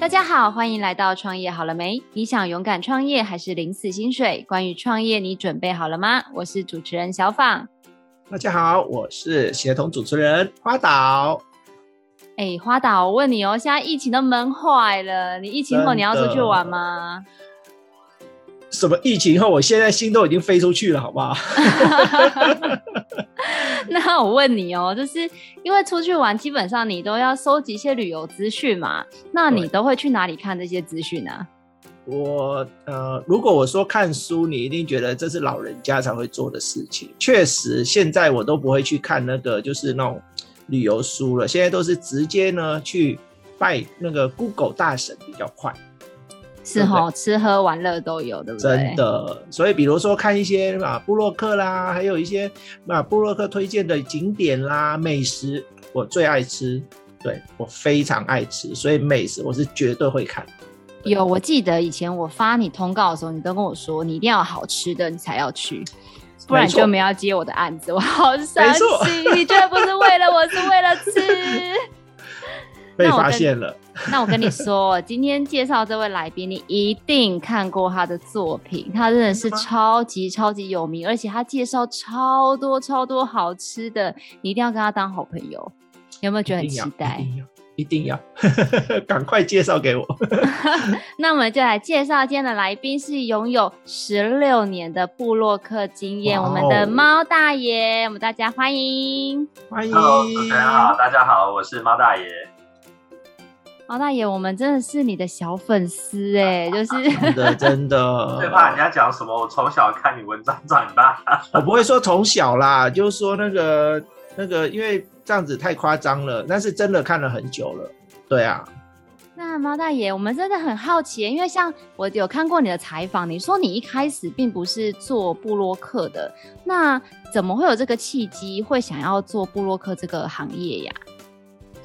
大家好，欢迎来到创业好了没？你想勇敢创业还是零死薪水？关于创业，你准备好了吗？我是主持人小访。大家好，我是协同主持人花岛。哎，花岛，我问你哦，现在疫情都闷坏了，你疫情后你要出去玩吗？什么疫情后？我现在心都已经飞出去了，好不好？那我问你哦，就是因为出去玩，基本上你都要收集一些旅游资讯嘛，那你都会去哪里看这些资讯呢？我呃，如果我说看书，你一定觉得这是老人家才会做的事情。确实，现在我都不会去看那个，就是那种旅游书了。现在都是直接呢去拜那个 Google 大神比较快。是齁，吃喝玩乐都有，对不对？真的，所以比如说看一些啊布洛克啦，还有一些啊布洛克推荐的景点啦、美食，我最爱吃，对，我非常爱吃，所以美食我是绝对会看。有，我记得以前我发你通告的时候，你都跟我说你一定要好吃的，你才要去，不然你就没要接我的案子，我好伤心。你绝对不是为了我，是为了吃。被发现了。那我跟你说，今天介绍这位来宾，你一定看过他的作品，他真的是超级超级有名，而且他介绍超多超多好吃的，你一定要跟他当好朋友。有没有觉得很期待？一定要，赶快介绍给我。那我们就来介绍今天的来宾，是拥有十六年的布洛克经验，我们的猫大爷，我们大家欢迎，欢迎。Hello，大家好，大家好，我是猫大爷。毛大爷，我们真的是你的小粉丝 哎，就是真的 真的，最怕人家讲什么。我从小看你文章长大，我不会说从小啦，就是说那个那个，因为这样子太夸张了，但是真的看了很久了。对啊，那毛大爷，我们真的很好奇，因为像我有看过你的采访，你说你一开始并不是做布洛克的，那怎么会有这个契机，会想要做布洛克这个行业呀？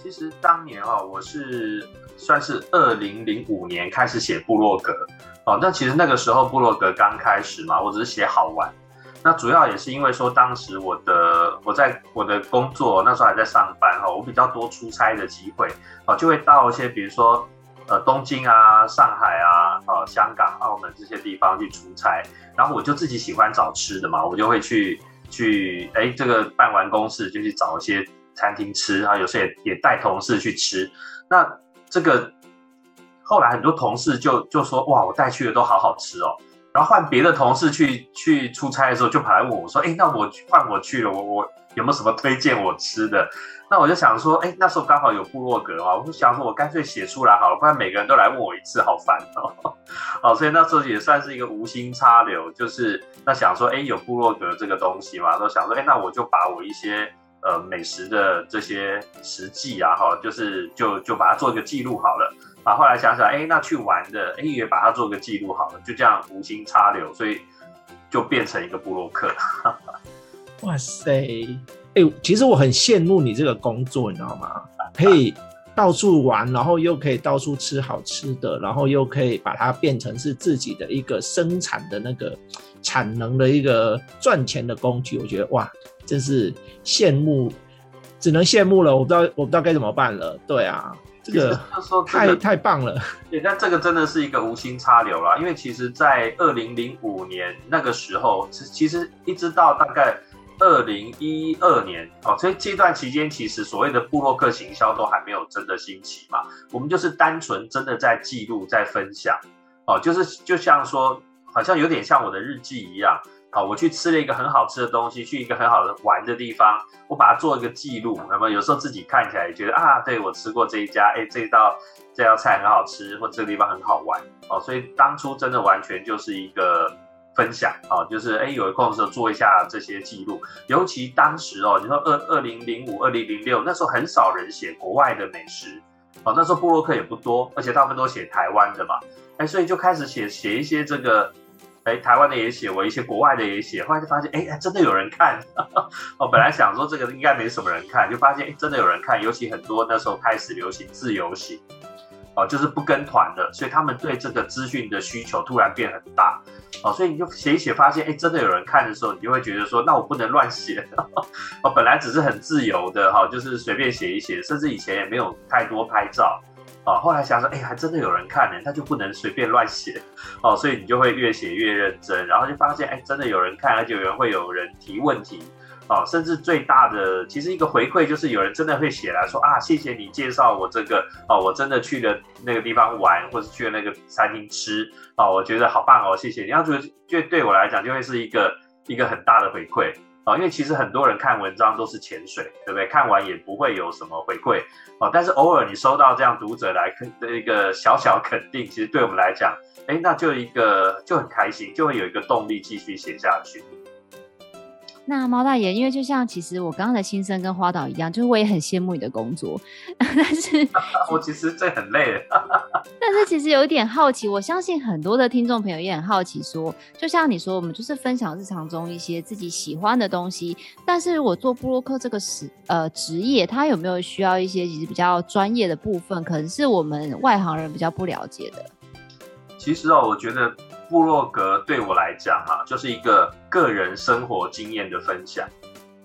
其实当年啊，我是算是二零零五年开始写部落格哦。那其实那个时候部落格刚开始嘛，我只是写好玩。那主要也是因为说，当时我的我在我的工作那时候还在上班哈，我比较多出差的机会啊，就会到一些比如说呃东京啊、上海啊、呃香港、澳门这些地方去出差。然后我就自己喜欢找吃的嘛，我就会去去哎这个办完公事就去找一些。餐厅吃啊，有时候也也带同事去吃。那这个后来很多同事就就说：“哇，我带去的都好好吃哦。”然后换别的同事去去出差的时候，就跑来问我说：“哎，那我换我去了，我我有没有什么推荐我吃的？”那我就想说：“哎，那时候刚好有部落格啊，我就想说我干脆写出来好了，不然每个人都来问我一次，好烦哦。”好，所以那时候也算是一个无心插柳，就是那想说：“哎，有部落格这个东西嘛，都想说：哎，那我就把我一些。”呃，美食的这些实际啊，哈，就是就就把它做一个记录好了。啊，后来想想，哎，那去玩的，哎，也把它做个记录好了，就这样无心插柳，所以就变成一个部落客。哇塞，哎，其实我很羡慕你这个工作，你知道吗？可以到处玩，然后又可以到处吃好吃的，然后又可以把它变成是自己的一个生产的那个产能的一个赚钱的工具。我觉得哇。真是羡慕，只能羡慕了。我不知道，我不知道该怎么办了。对啊，这个太、这个、太棒了。对，但这个真的是一个无心插柳啦。因为其实，在二零零五年那个时候，其实一直到大概二零一二年哦，所以这段期间，其实所谓的布洛克行销都还没有真的兴起嘛。我们就是单纯真的在记录，在分享哦，就是就像说，好像有点像我的日记一样。好，我去吃了一个很好吃的东西，去一个很好的玩的地方，我把它做一个记录。那么有时候自己看起来也觉得啊，对，我吃过这一家，哎，这道这道菜很好吃，或这个地方很好玩哦。所以当初真的完全就是一个分享哦，就是哎，有空的时候做一下这些记录。尤其当时哦，你说二二零零五、二零零六那时候很少人写国外的美食哦，那时候布洛克也不多，而且大部分都写台湾的嘛，哎，所以就开始写写一些这个。哎，台湾的也写，我一些国外的也写，后来就发现，哎，真的有人看。我 本来想说这个应该没什么人看，就发现，哎，真的有人看。尤其很多那时候开始流行自由行，哦，就是不跟团的，所以他们对这个资讯的需求突然变很大。哦，所以你就写一写，发现，哎，真的有人看的时候，你就会觉得说，那我不能乱写。哦，本来只是很自由的哈，就是随便写一写，甚至以前也没有太多拍照。啊，后来想说，哎，还真的有人看呢，他就不能随便乱写哦，所以你就会越写越认真，然后就发现，哎，真的有人看，而且有人会有人提问题。哦，甚至最大的其实一个回馈就是有人真的会写来说啊，谢谢你介绍我这个哦，我真的去了那个地方玩，或是去了那个餐厅吃哦，我觉得好棒哦，谢谢你。要觉得就对我来讲就会是一个一个很大的回馈啊，因为其实很多人看文章都是潜水，对不对？看完也不会有什么回馈哦，但是偶尔你收到这样读者来的一个小小肯定，其实对我们来讲，哎，那就一个就很开心，就会有一个动力继续写下去。那猫大爷，因为就像其实我刚刚的心声跟花岛一样，就是我也很羡慕你的工作，但是 我其实这很累，但是其实有一点好奇，我相信很多的听众朋友也很好奇说，就像你说，我们就是分享日常中一些自己喜欢的东西，但是我做布洛克这个职呃职业，它有没有需要一些其实比较专业的部分，可能是我们外行人比较不了解的。其实哦，我觉得。布洛格对我来讲哈，就是一个个人生活经验的分享，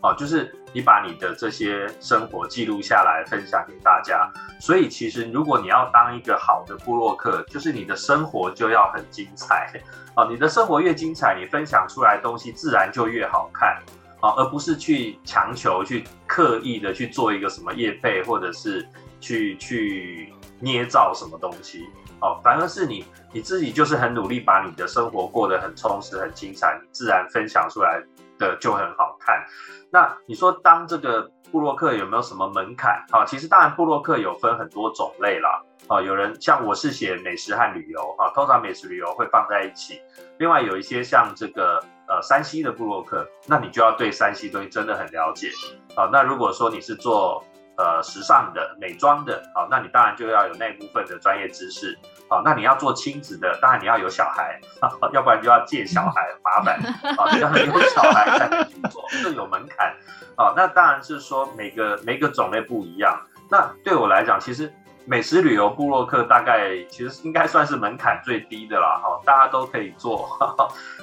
哦，就是你把你的这些生活记录下来，分享给大家。所以其实如果你要当一个好的部落客，就是你的生活就要很精彩，哦，你的生活越精彩，你分享出来东西自然就越好看，哦，而不是去强求去刻意的去做一个什么业配，或者是去去捏造什么东西。哦，反而是你你自己就是很努力，把你的生活过得很充实、很精彩，你自然分享出来的就很好看。那你说当这个部落客有没有什么门槛？啊，其实当然部落客有分很多种类啦。啊，有人像我是写美食和旅游，啊，通常美食旅游会放在一起。另外有一些像这个呃山西的部落客，那你就要对山西东西真的很了解。啊，那如果说你是做呃，时尚的、美妆的，好，那你当然就要有那部分的专业知识，好，那你要做亲子的，当然你要有小孩，要不然就要借小孩麻烦，啊，你要有小孩才能去做，这有门槛，啊，那当然是说每个每个种类不一样。那对我来讲，其实美食旅游部落客大概其实应该算是门槛最低的啦，哈，大家都可以做，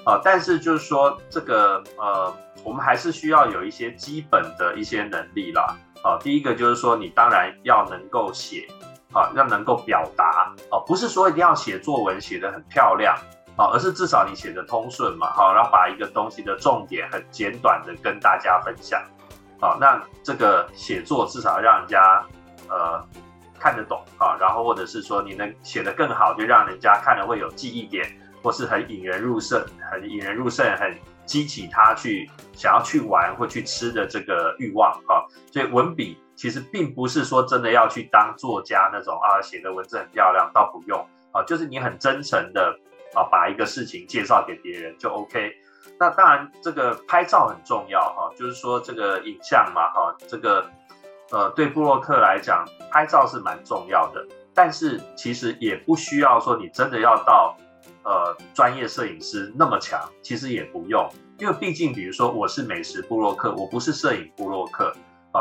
啊，但是就是说这个呃，我们还是需要有一些基本的一些能力啦。啊，第一个就是说，你当然要能够写，啊，要能够表达，哦，不是说一定要写作文写得很漂亮，啊，而是至少你写得通顺嘛，好，然后把一个东西的重点很简短的跟大家分享，啊，那这个写作至少让人家呃看得懂，啊，然后或者是说你能写得更好，就让人家看了会有记忆点，或是很引人入胜，很引人入胜，很。激起他去想要去玩或去吃的这个欲望啊，所以文笔其实并不是说真的要去当作家那种啊，写的文字很漂亮，倒不用啊，就是你很真诚的啊，把一个事情介绍给别人就 OK。那当然这个拍照很重要哈，就是说这个影像嘛哈，这个呃对布洛克来讲拍照是蛮重要的，但是其实也不需要说你真的要到。呃，专业摄影师那么强，其实也不用，因为毕竟，比如说我是美食布洛克，我不是摄影布洛克，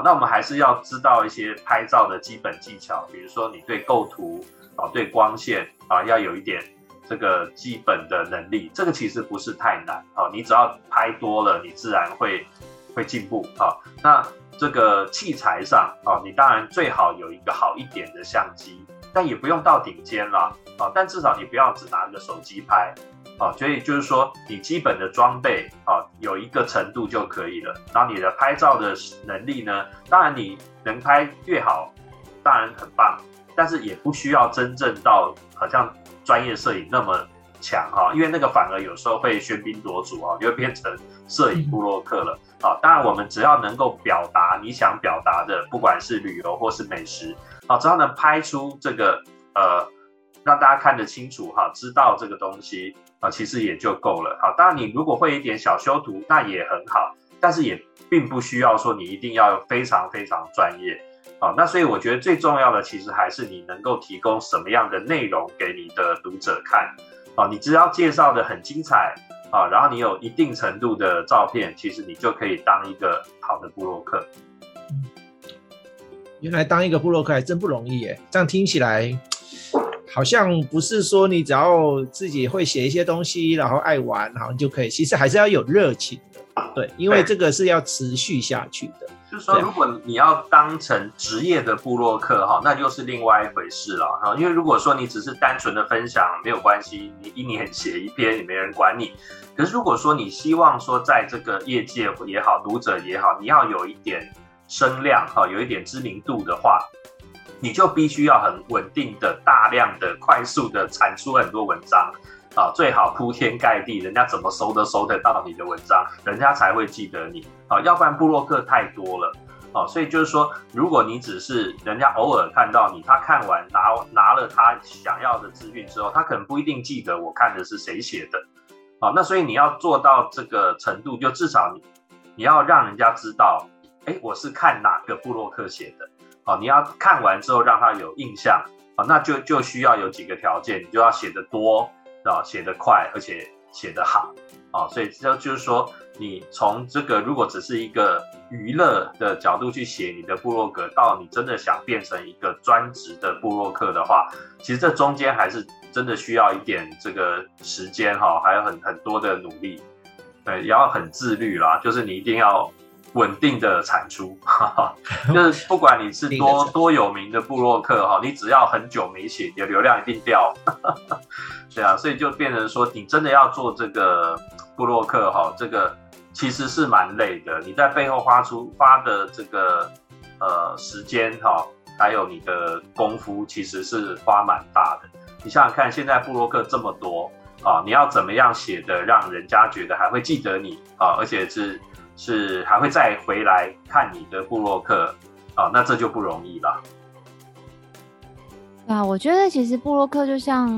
那我们还是要知道一些拍照的基本技巧，比如说你对构图啊，对光线啊，要有一点这个基本的能力，这个其实不是太难啊，你只要拍多了，你自然会会进步啊。那这个器材上啊，你当然最好有一个好一点的相机。但也不用到顶尖了啊，但至少你不要只拿个手机拍啊，所以就是说你基本的装备啊有一个程度就可以了。然后你的拍照的能力呢，当然你能拍越好，当然很棒，但是也不需要真正到好像专业摄影那么强哈，因为那个反而有时候会喧宾夺主啊，就会变成摄影部落客了啊。当然我们只要能够表达你想表达的，不管是旅游或是美食。啊，只要能拍出这个呃，让大家看得清楚哈，知道这个东西啊，其实也就够了。好，当然你如果会一点小修图，那也很好，但是也并不需要说你一定要非常非常专业。好，那所以我觉得最重要的其实还是你能够提供什么样的内容给你的读者看。好，你只要介绍的很精彩啊，然后你有一定程度的照片，其实你就可以当一个好的部落客。原来当一个部落客还真不容易耶，这样听起来好像不是说你只要自己会写一些东西，然后爱玩，好像就可以。其实还是要有热情的，对，因为这个是要持续下去的。就是说，如果你要当成职业的布洛克哈，那就是另外一回事了哈。因为如果说你只是单纯的分享，没有关系，你一年写一篇也没人管你。可是如果说你希望说在这个业界也好，读者也好，你要有一点声量哈，有一点知名度的话，你就必须要很稳定的、大量的、快速的产出很多文章。啊，最好铺天盖地，人家怎么搜都搜得到你的文章，人家才会记得你啊。要不然布洛克太多了啊，所以就是说，如果你只是人家偶尔看到你，他看完拿拿了他想要的资讯之后，他可能不一定记得我看的是谁写的啊。那所以你要做到这个程度，就至少你你要让人家知道，哎，我是看哪个布洛克写的啊。你要看完之后让他有印象啊，那就就需要有几个条件，你就要写得多。啊，写得快，而且写得好，啊，所以这就是说，你从这个如果只是一个娱乐的角度去写你的部落格，到你真的想变成一个专职的部落客的话，其实这中间还是真的需要一点这个时间哈，还有很很多的努力，对，也要很自律啦，就是你一定要。稳定的产出，哈哈，就是不管你是多多有名的布洛克哈，你只要很久没写，你的流量一定掉，对啊，所以就变成说，你真的要做这个布洛克哈，这个其实是蛮累的，你在背后花出花的这个呃时间哈，还有你的功夫，其实是花蛮大的。你想想看，现在布洛克这么多啊，你要怎么样写的让人家觉得还会记得你啊，而且是。是还会再回来看你的部落客啊，那这就不容易了。啊，我觉得其实部落客就像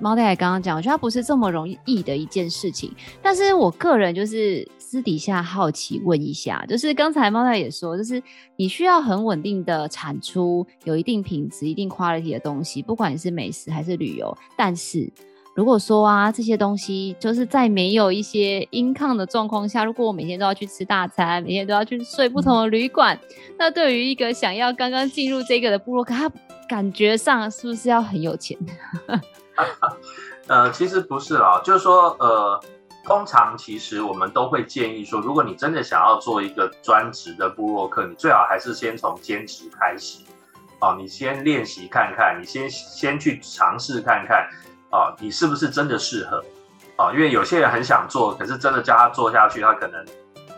猫太太刚刚讲，我觉得它不是这么容易的一件事情。但是我个人就是私底下好奇问一下，就是刚才猫太太也说，就是你需要很稳定的产出，有一定品质、一定 quality 的东西，不管你是美食还是旅游，但是。如果说啊，这些东西就是在没有一些 income 的状况下，如果我每天都要去吃大餐，每天都要去睡不同的旅馆，嗯、那对于一个想要刚刚进入这个的部落客，他感觉上是不是要很有钱？呃，其实不是啦，就是说，呃，通常其实我们都会建议说，如果你真的想要做一个专职的部落客，你最好还是先从兼职开始，哦，你先练习看看，你先先去尝试看看。啊，你是不是真的适合？啊，因为有些人很想做，可是真的叫他做下去，他可能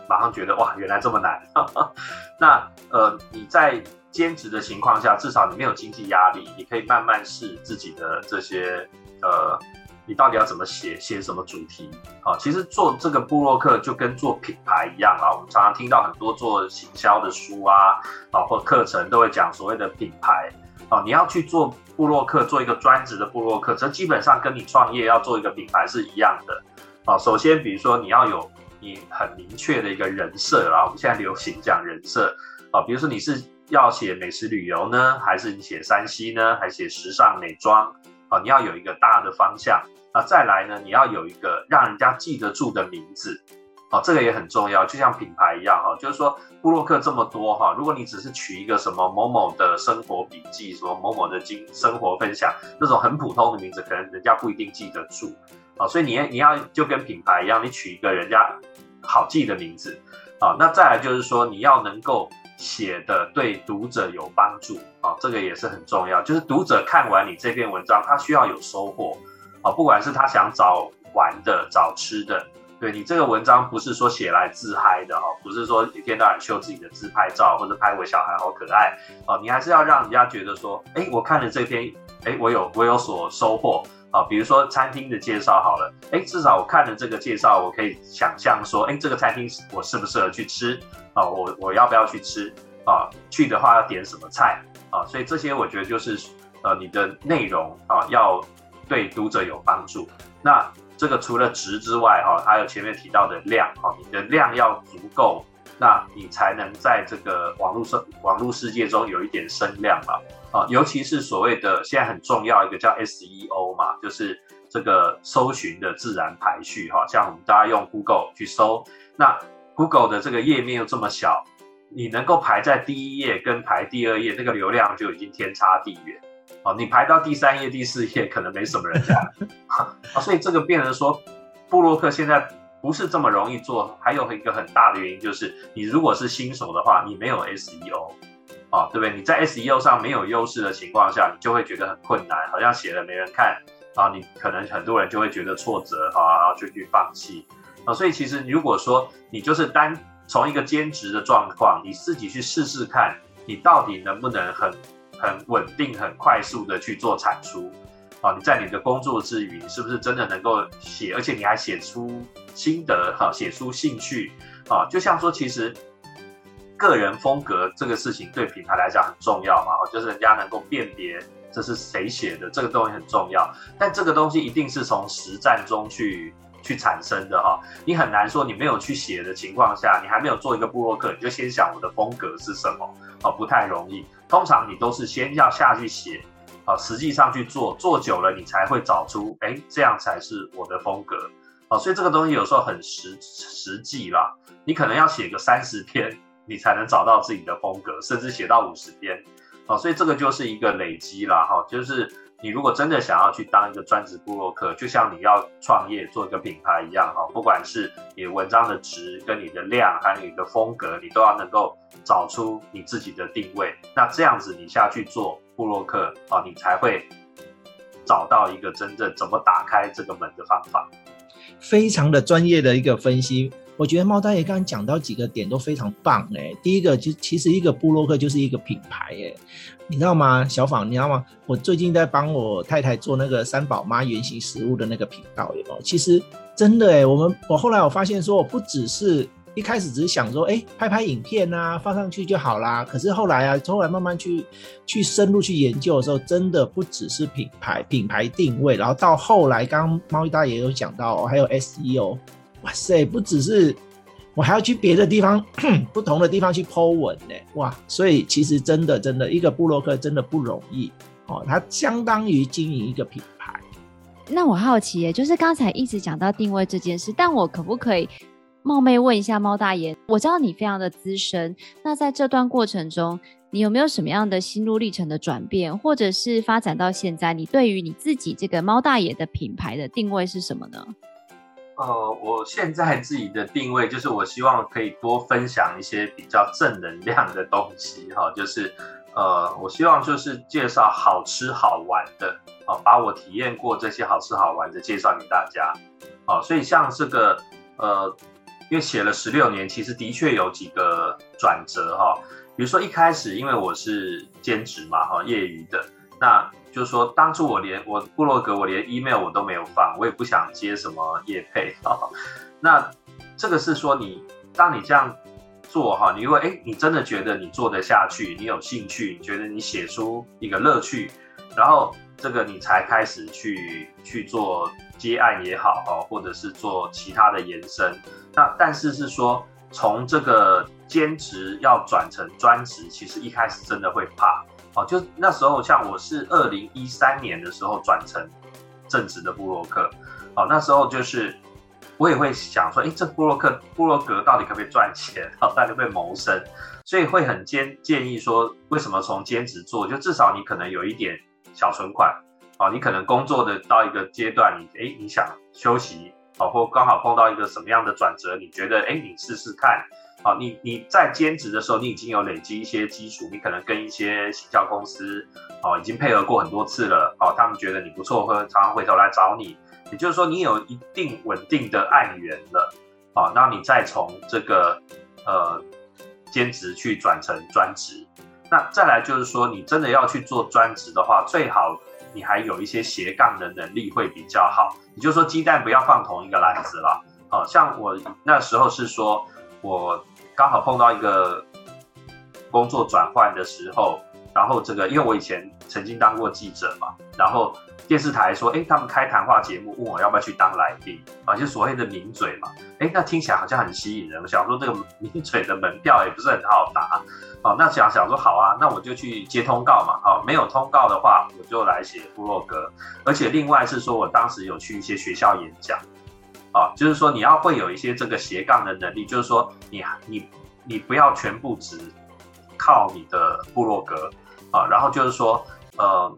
马上觉得哇，原来这么难。那呃，你在兼职的情况下，至少你没有经济压力，你可以慢慢试自己的这些呃，你到底要怎么写，写什么主题？啊，其实做这个部落客就跟做品牌一样啊。我们常常听到很多做行销的书啊，啊或课程都会讲所谓的品牌。哦，你要去做部落客，做一个专职的部落客，这基本上跟你创业要做一个品牌是一样的。啊，首先，比如说你要有你很明确的一个人设啊，我们现在流行讲人设啊，比如说你是要写美食旅游呢，还是你写山西呢，还是写时尚美妆啊？你要有一个大的方向。那再来呢，你要有一个让人家记得住的名字。哦，这个也很重要，就像品牌一样哈，就是说布洛克这么多哈，如果你只是取一个什么某某的生活笔记，什么某某的经生活分享，那种很普通的名字，可能人家不一定记得住啊。所以你你要就跟品牌一样，你取一个人家好记的名字啊。那再来就是说，你要能够写的对读者有帮助啊，这个也是很重要。就是读者看完你这篇文章，他需要有收获啊，不管是他想找玩的、找吃的。对，你这个文章不是说写来自嗨的哈，不是说一天到晚秀自己的自拍照或者拍我小孩好可爱啊，你还是要让人家觉得说，哎，我看了这篇，哎，我有我有所收获啊。比如说餐厅的介绍好了，哎，至少我看了这个介绍，我可以想象说，哎，这个餐厅我适不适合去吃啊？我我要不要去吃啊？去的话要点什么菜啊？所以这些我觉得就是呃，你的内容啊，要对读者有帮助。那这个除了值之外，哈，还有前面提到的量，哈，你的量要足够，那你才能在这个网络世网络世界中有一点声量嘛，啊，尤其是所谓的现在很重要一个叫 SEO 嘛，就是这个搜寻的自然排序，哈，像我们大家用 Google 去搜，那 Google 的这个页面又这么小，你能够排在第一页跟排第二页，那个流量就已经天差地远。哦，你排到第三页、第四页，可能没什么人看，啊，所以这个变成说，布洛克现在不是这么容易做。还有一个很大的原因就是，你如果是新手的话，你没有 SEO，啊，对不对？你在 SEO 上没有优势的情况下，你就会觉得很困难，好像写了没人看啊，你可能很多人就会觉得挫折啊，然后就去放弃啊。所以其实如果说你就是单从一个兼职的状况，你自己去试试看，你到底能不能很很稳定、很快速的去做产出。啊，你在你的工作之余，你是不是真的能够写，而且你还写出心得，哈，写出兴趣，啊，就像说，其实个人风格这个事情对品牌来讲很重要嘛，就是人家能够辨别这是谁写的，这个东西很重要。但这个东西一定是从实战中去去产生的哈，你很难说你没有去写的情况下，你还没有做一个部落客，你就先想我的风格是什么，啊，不太容易。通常你都是先要下去写。啊，实际上去做，做久了你才会找出，哎，这样才是我的风格。啊，所以这个东西有时候很实实际啦，你可能要写个三十篇，你才能找到自己的风格，甚至写到五十篇。啊，所以这个就是一个累积啦，哈，就是你如果真的想要去当一个专职部落客，就像你要创业做一个品牌一样，哈，不管是你文章的值跟你的量，还有你的风格，你都要能够找出你自己的定位。那这样子你下去做。部落客啊，你才会找到一个真正怎么打开这个门的方法。非常的专业的一个分析，我觉得猫大爷刚刚讲到几个点都非常棒哎。第一个就其实一个部落客就是一个品牌哎，你知道吗？小访，你知道吗？我最近在帮我太太做那个三宝妈原型食物的那个频道有，其实真的哎，我们我后来我发现说，我不只是。一开始只是想说，哎，拍拍影片啊，放上去就好啦。可是后来啊，后来慢慢去去深入去研究的时候，真的不只是品牌品牌定位，然后到后来，刚刚猫大爷有讲到，还有 SEO，哇塞，不只是我还要去别的地方，不同的地方去 po 文呢，哇，所以其实真的真的一个布洛克真的不容易哦，它相当于经营一个品牌。那我好奇耶，就是刚才一直讲到定位这件事，但我可不可以？冒昧问一下猫大爷，我知道你非常的资深，那在这段过程中，你有没有什么样的心路历程的转变，或者是发展到现在，你对于你自己这个猫大爷的品牌的定位是什么呢？呃，我现在自己的定位就是，我希望可以多分享一些比较正能量的东西，哈，就是呃，我希望就是介绍好吃好玩的，啊，把我体验过这些好吃好玩的介绍给大家，啊，所以像这个呃。因为写了十六年，其实的确有几个转折哈。比如说一开始，因为我是兼职嘛哈，业余的，那就是说当初我连我部落格我连 email 我都没有放，我也不想接什么业配哈。那这个是说你当你这样做哈，你如果哎你真的觉得你做得下去，你有兴趣，你觉得你写出一个乐趣，然后这个你才开始去去做接案也好哈，或者是做其他的延伸。那但是是说，从这个兼职要转成专职，其实一开始真的会怕哦。就那时候，像我是二零一三年的时候转成正职的部落客，哦，那时候就是我也会想说，哎，这部落客部落格到底可不可以赚钱？到底可不可以谋生？所以会很建建议说，为什么从兼职做？就至少你可能有一点小存款，哦，你可能工作的到一个阶段，你哎，你想休息。哦，或刚好碰到一个什么样的转折，你觉得，哎，你试试看。好，你你在兼职的时候，你已经有累积一些基础，你可能跟一些行销公司，哦，已经配合过很多次了。哦，他们觉得你不错，会常常回头来找你。也就是说，你有一定稳定的案源了。好，那你再从这个呃兼职去转成专职。那再来就是说，你真的要去做专职的话，最好。你还有一些斜杠的能力会比较好，也就是说鸡蛋不要放同一个篮子了。好，像我那时候是说，我刚好碰到一个工作转换的时候，然后这个因为我以前曾经当过记者嘛，然后电视台说，哎，他们开谈话节目，问我要不要去当来宾，啊，就所谓的名嘴嘛，哎，那听起来好像很吸引人。我想说这个名嘴的门票也不是很好拿。哦，那想想说好啊，那我就去接通告嘛。好，没有通告的话，我就来写部落格。而且另外是说，我当时有去一些学校演讲，啊，就是说你要会有一些这个斜杠的能力，就是说你你你不要全部只靠你的部落格啊。然后就是说，呃，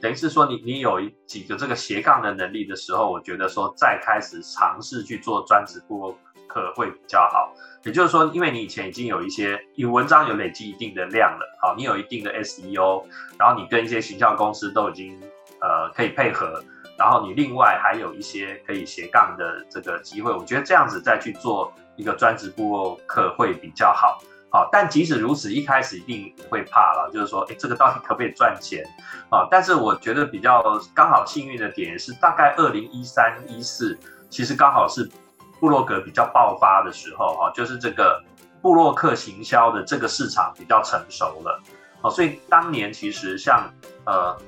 等于是说你你有几个这个斜杠的能力的时候，我觉得说再开始尝试去做专职部落客会比较好。也就是说，因为你以前已经有一些你文章有累积一定的量了，好，你有一定的 SEO，然后你跟一些行销公司都已经呃可以配合，然后你另外还有一些可以斜杠的这个机会，我觉得这样子再去做一个专职部落客会比较好。好，但即使如此，一开始一定会怕了，就是说，哎，这个到底可不可以赚钱啊？但是我觉得比较刚好幸运的点是，大概二零一三一四，其实刚好是部落格比较爆发的时候，哈，就是这个部落客行销的这个市场比较成熟了，哦，所以当年其实像呃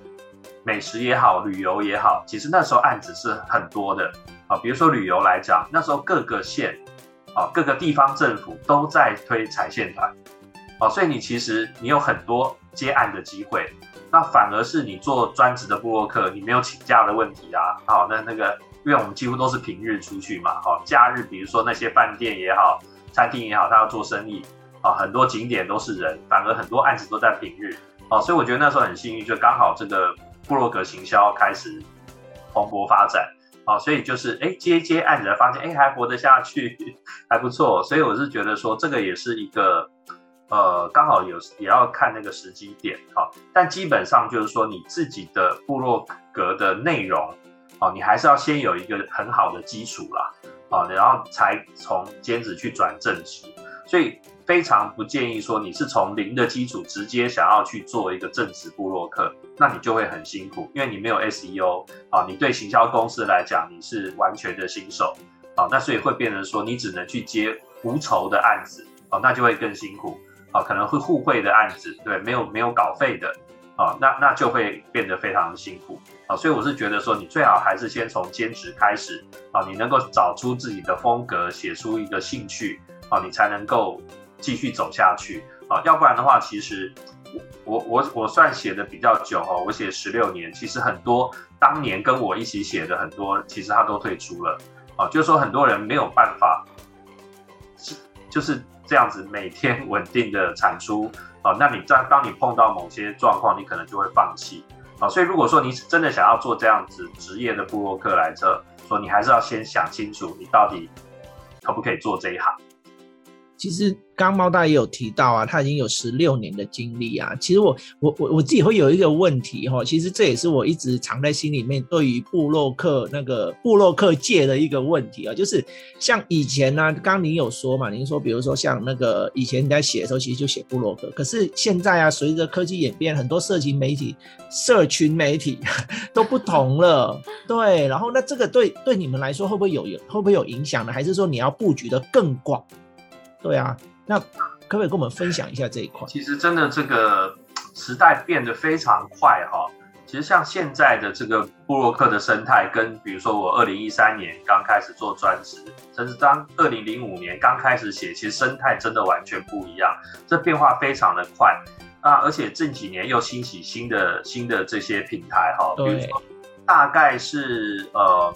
美食也好，旅游也好，其实那时候案子是很多的，啊，比如说旅游来讲，那时候各个县。啊，各个地方政府都在推踩线团，哦，所以你其实你有很多接案的机会，那反而是你做专职的部落客，你没有请假的问题啊。好，那那个，因为我们几乎都是平日出去嘛，好，假日比如说那些饭店也好，餐厅也好，他要做生意，啊，很多景点都是人，反而很多案子都在平日，哦，所以我觉得那时候很幸运，就刚好这个部落格行销开始蓬勃发展。好，所以就是哎，接接案子，发现哎还活得下去，还不错。所以我是觉得说，这个也是一个，呃，刚好有也要看那个时机点。好，但基本上就是说，你自己的部落格的内容，哦，你还是要先有一个很好的基础啦，啊，然后才从兼职去转正职。所以。非常不建议说你是从零的基础直接想要去做一个正职部落客，那你就会很辛苦，因为你没有 SEO 啊，你对行销公司来讲你是完全的新手啊，那所以会变成说你只能去接无酬的案子啊，那就会更辛苦啊，可能会互惠的案子，对，没有没有稿费的啊，那那就会变得非常的辛苦啊，所以我是觉得说你最好还是先从兼职开始啊，你能够找出自己的风格，写出一个兴趣啊，你才能够。继续走下去。啊，要不然的话，其实我我我算写的比较久哦，我写十六年，其实很多当年跟我一起写的很多，其实他都退出了。啊，就是说很多人没有办法，就是这样子每天稳定的产出。啊，那你在当你碰到某些状况，你可能就会放弃。啊，所以如果说你真的想要做这样子职业的部落客来着，说你还是要先想清楚，你到底可不可以做这一行。其实刚猫大也有提到啊，他已经有十六年的经历啊。其实我我我我自己会有一个问题哈，其实这也是我一直藏在心里面，对于部落客那个部落客界的一个问题啊，就是像以前呢、刚您有说嘛，您说比如说像那个以前你在写的时候，其实就写部落客，可是现在啊，随着科技演变，很多社群媒体、社群媒体 都不同了，对。然后那这个对对你们来说会不会有有会不会有影响呢？还是说你要布局的更广？对啊，那可不可以跟我们分享一下这一块？其实真的这个 时代变得非常快哈。其实像现在的这个布洛克的生态，跟比如说我二零一三年刚开始做专职，甚至当二零零五年刚开始写，其实生态真的完全不一样，这变化非常的快啊！而且近几年又兴起新的新的这些平台哈，比如说大概是呃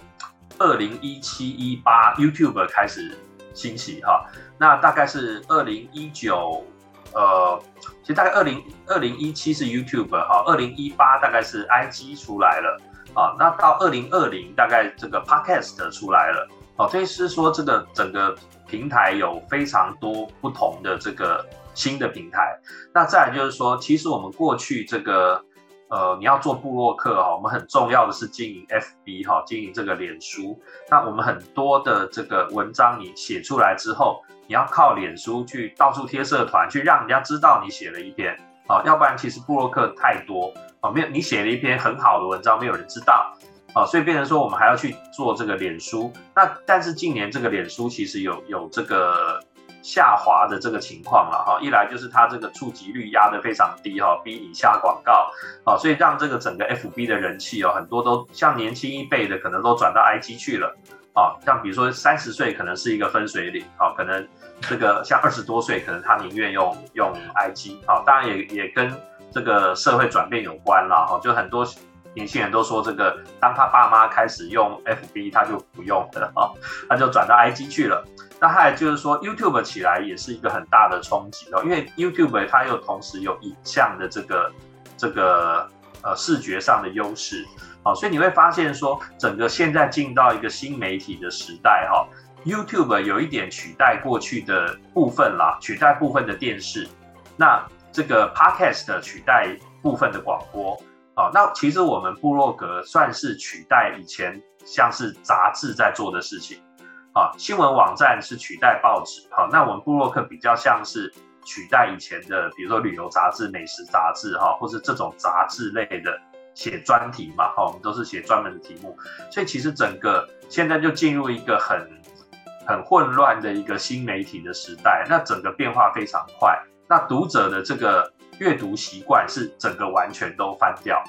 二零一七一八 YouTube 开始兴起哈。那大概是二零一九，呃，其实大概二零二零一七是 YouTube 哈，二零一八大概是 IG 出来了啊，那到二零二零大概这个 Podcast 出来了，哦，这是说这个整个平台有非常多不同的这个新的平台，那再来就是说，其实我们过去这个。呃，你要做部落客哈，我们很重要的是经营 FB 哈，经营这个脸书。那我们很多的这个文章你写出来之后，你要靠脸书去到处贴社团，去让人家知道你写了一篇啊，要不然其实部落客太多啊，没有你写了一篇很好的文章，没有人知道啊，所以变成说我们还要去做这个脸书。那但是近年这个脸书其实有有这个。下滑的这个情况了哈，一来就是它这个触及率压得非常低哈，逼你下广告啊，所以让这个整个 FB 的人气哦，很多都像年轻一辈的可能都转到 IG 去了啊，像比如说三十岁可能是一个分水岭啊，可能这个像二十多岁可能他宁愿用用 IG 啊，当然也也跟这个社会转变有关了哈，就很多年轻人都说这个当他爸妈开始用 FB，他就不用了哈，他就转到 IG 去了。那还有就是说，YouTube 起来也是一个很大的冲击哦，因为 YouTube 它又同时有影像的这个这个呃视觉上的优势。好，所以你会发现说，整个现在进到一个新媒体的时代哈，YouTube 有一点取代过去的部分啦，取代部分的电视，那这个 Podcast 取代部分的广播。好，那其实我们部落格算是取代以前像是杂志在做的事情。啊，新闻网站是取代报纸。好，那我们布洛克比较像是取代以前的，比如说旅游杂志、美食杂志，哈，或是这种杂志类的写专题嘛，哈，我们都是写专门的题目。所以其实整个现在就进入一个很很混乱的一个新媒体的时代，那整个变化非常快。那读者的这个阅读习惯是整个完全都翻掉。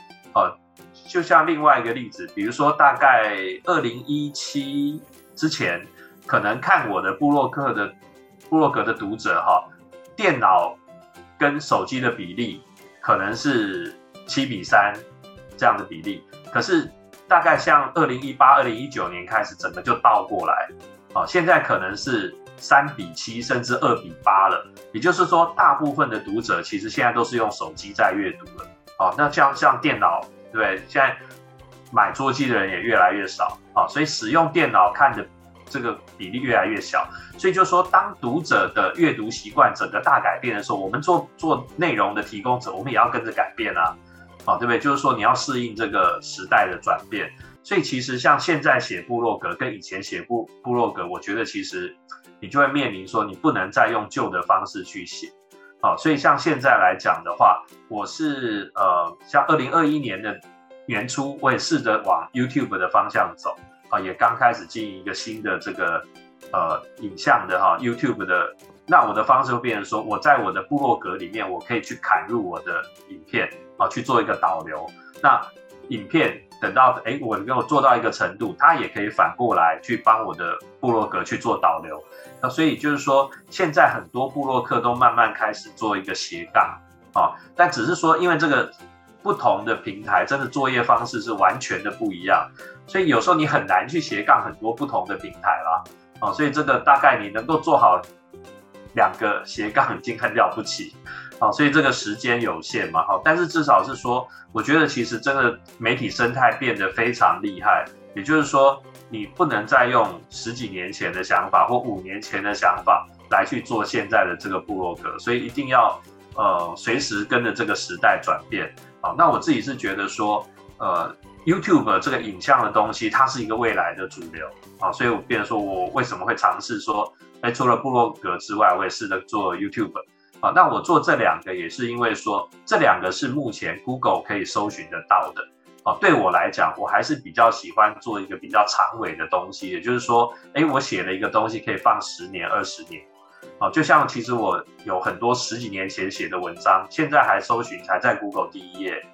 就像另外一个例子，比如说大概二零一七之前。可能看我的部落客的部落格的读者哈，电脑跟手机的比例可能是七比三这样的比例，可是大概像二零一八、二零一九年开始，整个就倒过来，哦，现在可能是三比七甚至二比八了。也就是说，大部分的读者其实现在都是用手机在阅读了，哦，那像像电脑，对？现在买桌机的人也越来越少，好，所以使用电脑看的。这个比例越来越小，所以就说，当读者的阅读习惯整个大改变的时候，我们做做内容的提供者，我们也要跟着改变啊，好，对不对？就是说，你要适应这个时代的转变。所以其实像现在写部落格跟以前写部部落格，我觉得其实你就会面临说，你不能再用旧的方式去写，好，所以像现在来讲的话，我是呃，像二零二一年的年初，我也试着往 YouTube 的方向走。啊，也刚开始经营一个新的这个呃影像的哈 YouTube 的，那我的方式会变成说，我在我的部落格里面，我可以去砍入我的影片啊，去做一个导流。那影片等到哎，我能够做到一个程度，它也可以反过来去帮我的部落格去做导流。那所以就是说，现在很多部落客都慢慢开始做一个斜杠啊，但只是说，因为这个。不同的平台真的作业方式是完全的不一样，所以有时候你很难去斜杠很多不同的平台啦。哦，所以这个大概你能够做好两个斜杠已经很了不起，哦，所以这个时间有限嘛，好，但是至少是说，我觉得其实真的媒体生态变得非常厉害，也就是说，你不能再用十几年前的想法或五年前的想法来去做现在的这个部落格，所以一定要呃随时跟着这个时代转变。好，那我自己是觉得说，呃，YouTube 这个影像的东西，它是一个未来的主流啊，所以我变成说我为什么会尝试说，哎，除了部落格之外，我也试着做 YouTube 啊。那我做这两个也是因为说，这两个是目前 Google 可以搜寻得到的啊。对我来讲，我还是比较喜欢做一个比较长尾的东西，也就是说，哎，我写了一个东西可以放十年、二十年。哦，就像其实我有很多十几年前写的文章，现在还搜寻才在 Google 第一页。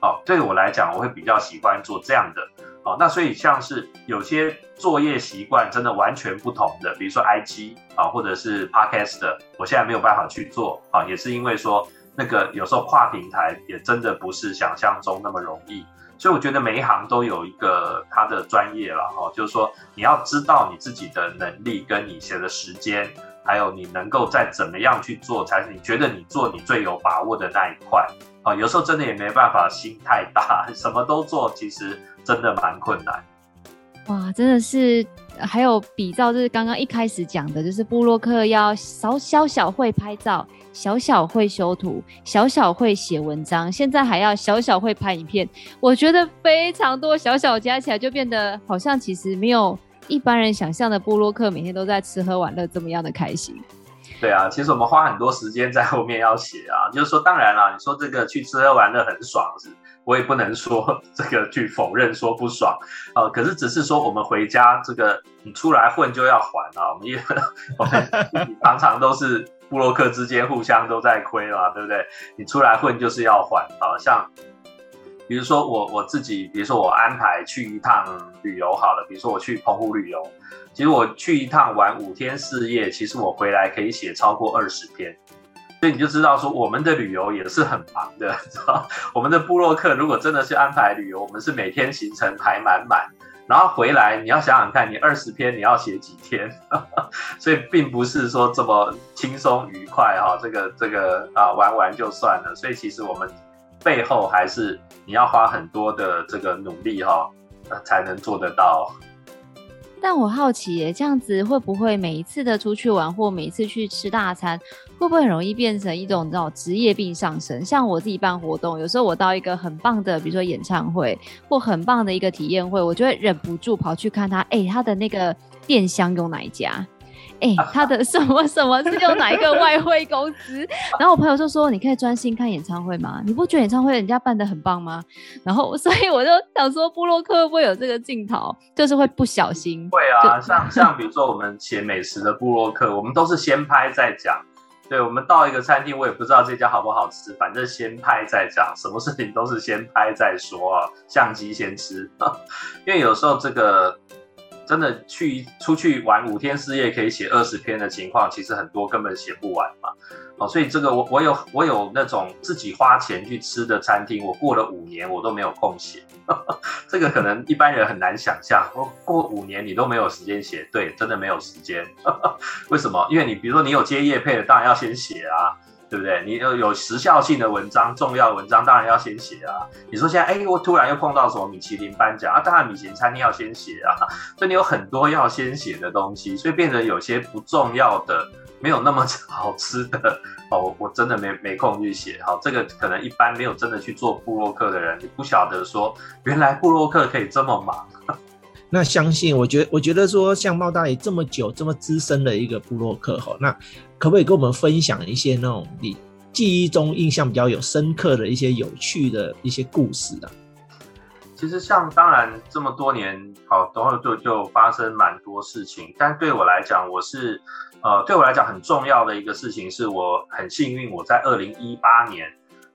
哦，对我来讲，我会比较喜欢做这样的。哦，那所以像是有些作业习惯真的完全不同的，比如说 IG 啊，或者是 Podcast 的，我现在没有办法去做啊，也是因为说那个有时候跨平台也真的不是想象中那么容易。所以我觉得每一行都有一个它的专业了哦，就是说你要知道你自己的能力跟你写的时间。还有你能够再怎么样去做，才是你觉得你做你最有把握的那一块啊？有时候真的也没办法，心太大，什么都做，其实真的蛮困难。哇，真的是还有比照，就是刚刚一开始讲的，就是布洛克要小小小会拍照，小小会修图，小小会写文章，现在还要小小会拍影片。我觉得非常多小小加起来，就变得好像其实没有。一般人想象的部落客每天都在吃喝玩乐，这么样的开心。对啊，其实我们花很多时间在后面要写啊，就是说，当然了，你说这个去吃喝玩乐很爽，是，我也不能说这个去否认说不爽啊、可是只是说我们回家这个，你出来混就要还啊。我们也 我们常常都是部落客之间互相都在亏嘛，对不对？你出来混就是要还啊，像。比如说我我自己，比如说我安排去一趟旅游好了，比如说我去澎湖旅游，其实我去一趟玩五天四夜，其实我回来可以写超过二十篇，所以你就知道说我们的旅游也是很忙的，我们的部落客如果真的是安排旅游，我们是每天行程排满满，然后回来你要想想看，你二十篇你要写几天，所以并不是说这么轻松愉快哈，这个这个啊玩玩就算了，所以其实我们。背后还是你要花很多的这个努力哈，才能做得到。但我好奇耶，这样子会不会每一次的出去玩或每一次去吃大餐，会不会很容易变成一种那种职业病上升？像我自己办活动，有时候我到一个很棒的，比如说演唱会或很棒的一个体验会，我就会忍不住跑去看他，哎、他的那个电箱用哪一家？哎、欸，他的什么什么是用哪一个外汇公司？然后我朋友就说：“你可以专心看演唱会吗？你不觉得演唱会人家办的很棒吗？”然后，所以我就想说，布洛克会不会有这个镜头，就是会不小心。会啊，像像比如说我们写美食的布洛克，我们都是先拍再讲。对，我们到一个餐厅，我也不知道这家好不好吃，反正先拍再讲，什么事情都是先拍再说啊，相机先吃。因为有时候这个。真的去出去玩五天四夜可以写二十篇的情况，其实很多根本写不完嘛。哦，所以这个我我有我有那种自己花钱去吃的餐厅，我过了五年我都没有空写。这个可能一般人很难想象，过过五年你都没有时间写，对，真的没有时间。为什么？因为你比如说你有接业配的，当然要先写啊。对不对？你有有时效性的文章、重要文章，当然要先写啊。你说现在，哎，我突然又碰到什么米其林颁奖啊，当然米其林餐厅要先写啊。所以你有很多要先写的东西，所以变得有些不重要的、没有那么好吃的哦，我真的没没空去写。好，这个可能一般没有真的去做部落客的人，你不晓得说，原来部落客可以这么忙。那相信，我觉，我觉得说，像猫大爷这么久、这么资深的一个部落客，哈，那可不可以跟我们分享一些那种你记忆中印象比较有深刻的一些有趣的一些故事啊？其实，像当然这么多年，好，然后就就发生蛮多事情。但对我来讲，我是呃，对我来讲很重要的一个事情，是我很幸运，我在二零一八年，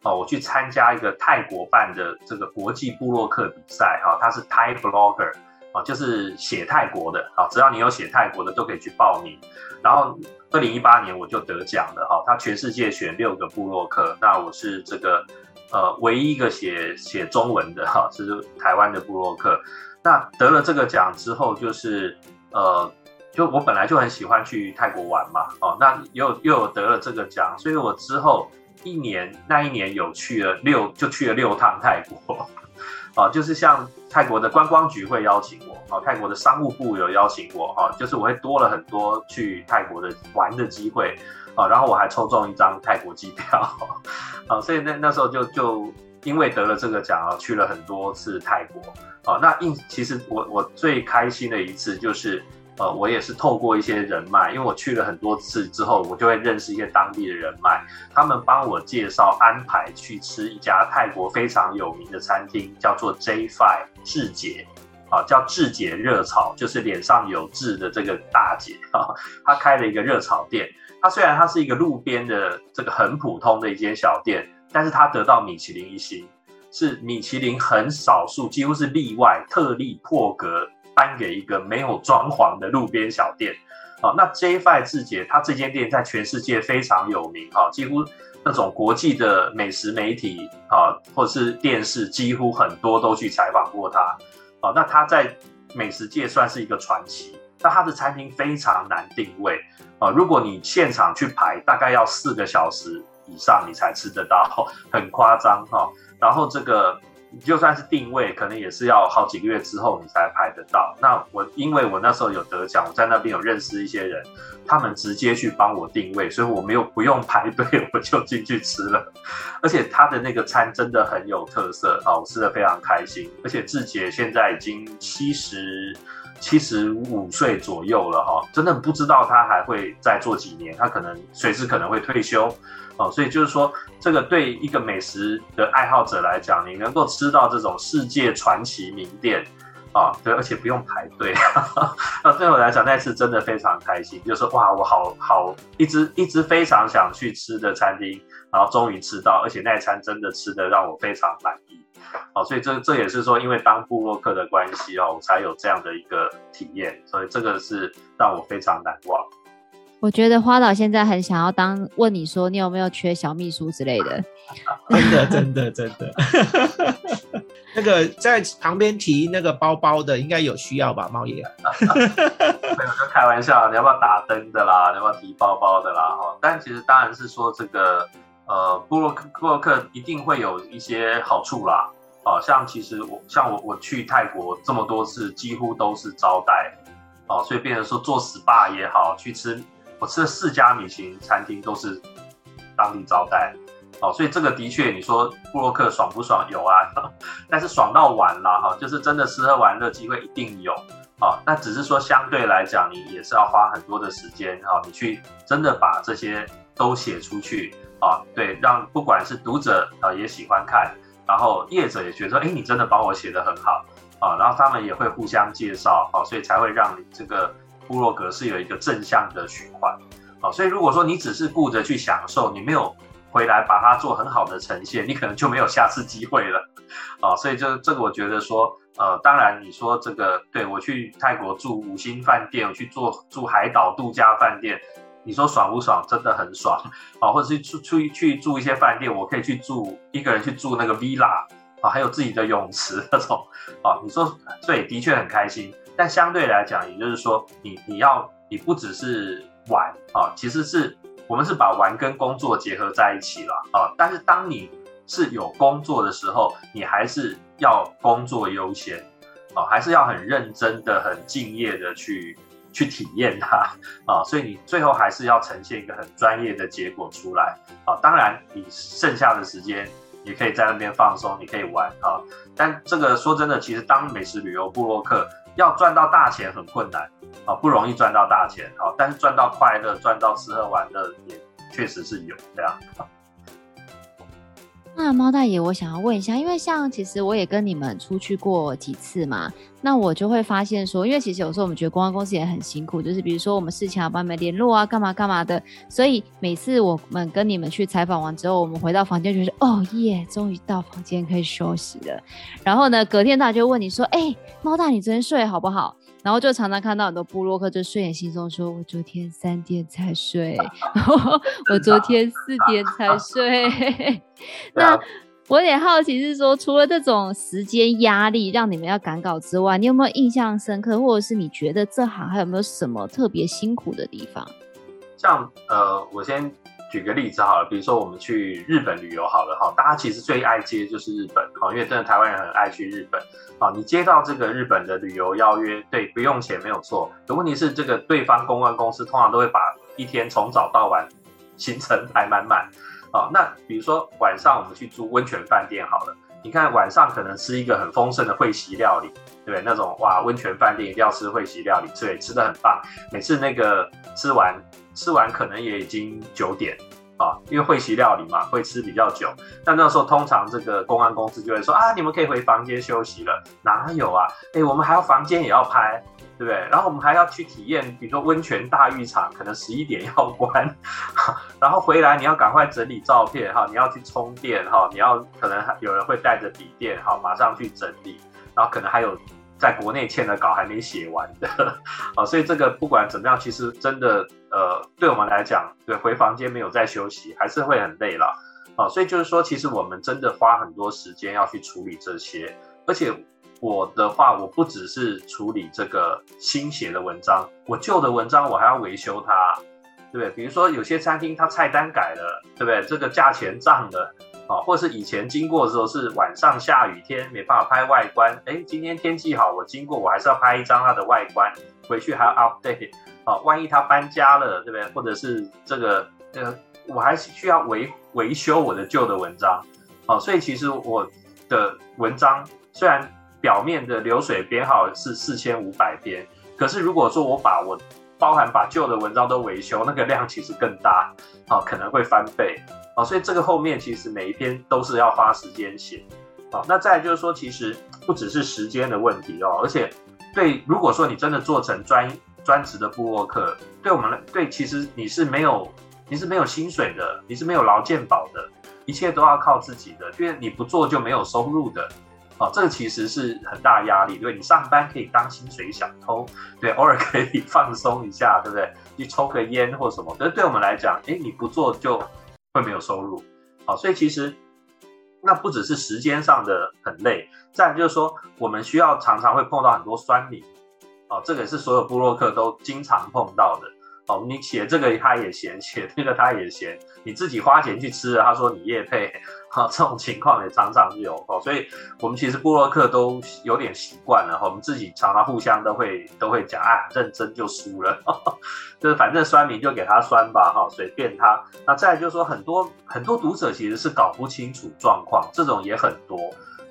哦，我去参加一个泰国办的这个国际部落客比赛，哈，它是 Thai Blogger。哦就是写泰国的，好，只要你有写泰国的都可以去报名。然后二零一八年我就得奖了，哈，他全世界选六个部落客，那我是这个呃唯一一个写写中文的，哈，是台湾的部落客。那得了这个奖之后，就是呃，就我本来就很喜欢去泰国玩嘛，哦，那又又得了这个奖，所以我之后一年那一年有去了六，就去了六趟泰国。啊，就是像泰国的观光局会邀请我，啊，泰国的商务部有邀请我，啊，就是我会多了很多去泰国的玩的机会，啊，然后我还抽中一张泰国机票，啊，所以那那时候就就因为得了这个奖啊，去了很多次泰国，啊，那印其实我我最开心的一次就是。呃，我也是透过一些人脉，因为我去了很多次之后，我就会认识一些当地的人脉，他们帮我介绍安排去吃一家泰国非常有名的餐厅，叫做 J Five 智姐，啊，叫智姐热炒，就是脸上有痣的这个大姐啊，她开了一个热炒店。她虽然她是一个路边的这个很普通的一间小店，但是她得到米其林一星，是米其林很少数，几乎是例外，特例破格。颁给一个没有装潢的路边小店，好，那 J Five 智姐，她这间店在全世界非常有名，哈，几乎那种国际的美食媒体啊，或是电视，几乎很多都去采访过她，啊，那她在美食界算是一个传奇。那她的餐厅非常难定位，啊，如果你现场去排，大概要四个小时以上你才吃得到，很夸张哈。然后这个。就算是定位，可能也是要好几个月之后你才排得到。那我因为我那时候有得奖，我在那边有认识一些人，他们直接去帮我定位，所以我没有不用排队，我就进去吃了。而且他的那个餐真的很有特色啊，我吃的非常开心。而且志杰现在已经七十七十五岁左右了哈，真的不知道他还会再做几年，他可能随时可能会退休。哦，所以就是说，这个对一个美食的爱好者来讲，你能够吃到这种世界传奇名店，啊，对，而且不用排队，那对我来讲，那次真的非常开心，就是哇，我好好一直一直非常想去吃的餐厅，然后终于吃到，而且那餐真的吃得让我非常满意，好，所以这这也是说，因为当部落客的关系哦，我才有这样的一个体验，所以这个是让我非常难忘。我觉得花导现在很想要当问你说，你有没有缺小秘书之类的？真的真的真的，那个在旁边提那个包包的，应该有需要吧，猫爷？没有，就开玩笑，你要不要打灯的啦？你要不要提包包的啦？哈，但其实当然是说这个，呃，布洛克布洛克一定会有一些好处啦。啊，像其实我像我我去泰国这么多次，几乎都是招待。哦，所以变成说做 SPA 也好，去吃我吃了四家米其林餐厅都是当地招待。哦，所以这个的确你说布洛克爽不爽？有啊，但是爽到晚了哈，就是真的吃喝玩乐机会一定有。啊，那只是说相对来讲，你也是要花很多的时间哈，你去真的把这些都写出去啊，对，让不管是读者啊也喜欢看，然后业者也觉得说，哎，你真的帮我写得很好啊，然后他们也会互相介绍，啊，所以才会让你这个部落格是有一个正向的循环。啊，所以如果说你只是顾着去享受，你没有回来把它做很好的呈现，你可能就没有下次机会了。啊，所以就这个我觉得说。呃，当然，你说这个，对，我去泰国住五星饭店，我去做住海岛度假饭店，你说爽不爽？真的很爽 啊！或者是出出去住一些饭店，我可以去住一个人去住那个 villa 啊，还有自己的泳池那种 啊，你说对，的确很开心。但相对来讲，也就是说，你你要你不只是玩啊，其实是我们是把玩跟工作结合在一起了啊。但是当你是有工作的时候，你还是。要工作优先，啊，还是要很认真的、很敬业的去去体验它，啊，所以你最后还是要呈现一个很专业的结果出来，啊，当然你剩下的时间也可以在那边放松，你可以玩，啊，但这个说真的，其实当美食旅游部落客要赚到大钱很困难，啊，不容易赚到大钱，啊，但是赚到快乐、赚到吃喝玩乐也确实是有这样。那猫大爷，我想要问一下，因为像其实我也跟你们出去过几次嘛，那我就会发现说，因为其实有时候我们觉得公关公司也很辛苦，就是比如说我们事情要帮你们联络啊，干嘛干嘛的，所以每次我们跟你们去采访完之后，我们回到房间就是哦耶，终于到房间可以休息了。然后呢，隔天大家就问你说，哎、猫大，你昨天睡好不好？然后就常常看到很多部落客就睡眼惺忪说，我昨天三点才睡，我昨天四点才睡。那我有点好奇是说，除了这种时间压力让你们要赶稿之外，你有没有印象深刻，或者是你觉得这行还有没有什么特别辛苦的地方？像呃，我先。举个例子好了，比如说我们去日本旅游好了哈，大家其实最爱接就是日本哈，因为真的台湾人很爱去日本。好，你接到这个日本的旅游邀约，对，不用钱没有错。可问题是，这个对方公关公司通常都会把一天从早到晚行程排满满。好，那比如说晚上我们去住温泉饭店好了，你看晚上可能吃一个很丰盛的会席料理，对不对？那种哇，温泉饭店一定要吃会席料理，对，吃的很棒。每次那个吃完。吃完可能也已经九点啊，因为会席料理嘛，会吃比较久。但那时候通常这个公安公司就会说啊，你们可以回房间休息了。哪有啊？哎，我们还要房间也要拍，对不对？然后我们还要去体验，比如说温泉大浴场，可能十一点要关，然后回来你要赶快整理照片哈，你要去充电哈，你要可能有人会带着笔电哈，马上去整理，然后可能还有。在国内欠的稿还没写完的，啊，所以这个不管怎么样，其实真的，呃，对我们来讲，对，回房间没有再休息，还是会很累了，啊，所以就是说，其实我们真的花很多时间要去处理这些，而且我的话，我不只是处理这个新写的文章，我旧的文章我还要维修它，对不对？比如说有些餐厅它菜单改了，对不对？这个价钱涨了。啊，或是以前经过的时候是晚上下雨天没办法拍外观，哎，今天天气好，我经过我还是要拍一张它的外观，回去还要 update，啊，万一他搬家了，对不对？或者是这个呃，我还需要维维修我的旧的文章，啊，所以其实我的文章虽然表面的流水编号是四千五百篇，可是如果说我把我包含把旧的文章都维修，那个量其实更大，啊，可能会翻倍。哦，所以这个后面其实每一篇都是要花时间写，好，那再就是说，其实不只是时间的问题哦，而且对，如果说你真的做成专专职的部落客，对我们，对，其实你是没有，你是没有薪水的，你是没有劳健保的，一切都要靠自己的，因为你不做就没有收入的，哦，这个其实是很大压力，对，你上班可以当薪水小偷，对，偶尔可以放松一下，对不对？去抽个烟或什么，可是对我们来讲，诶，你不做就。会没有收入，好，所以其实那不只是时间上的很累，再就是说，我们需要常常会碰到很多酸民，哦，这个是所有部落客都经常碰到的，哦，你写这个他也嫌，写那个他也嫌，你自己花钱去吃，他说你业配，哈，这种情况也常常有哦。所以我们其实部落客都有点习惯了哈，我们自己常常互相都会都会讲啊，认真就输了，就是反正酸民就给他酸吧哈，随便他。那再就是说很多很多读者其实是搞不清楚状况，这种也很多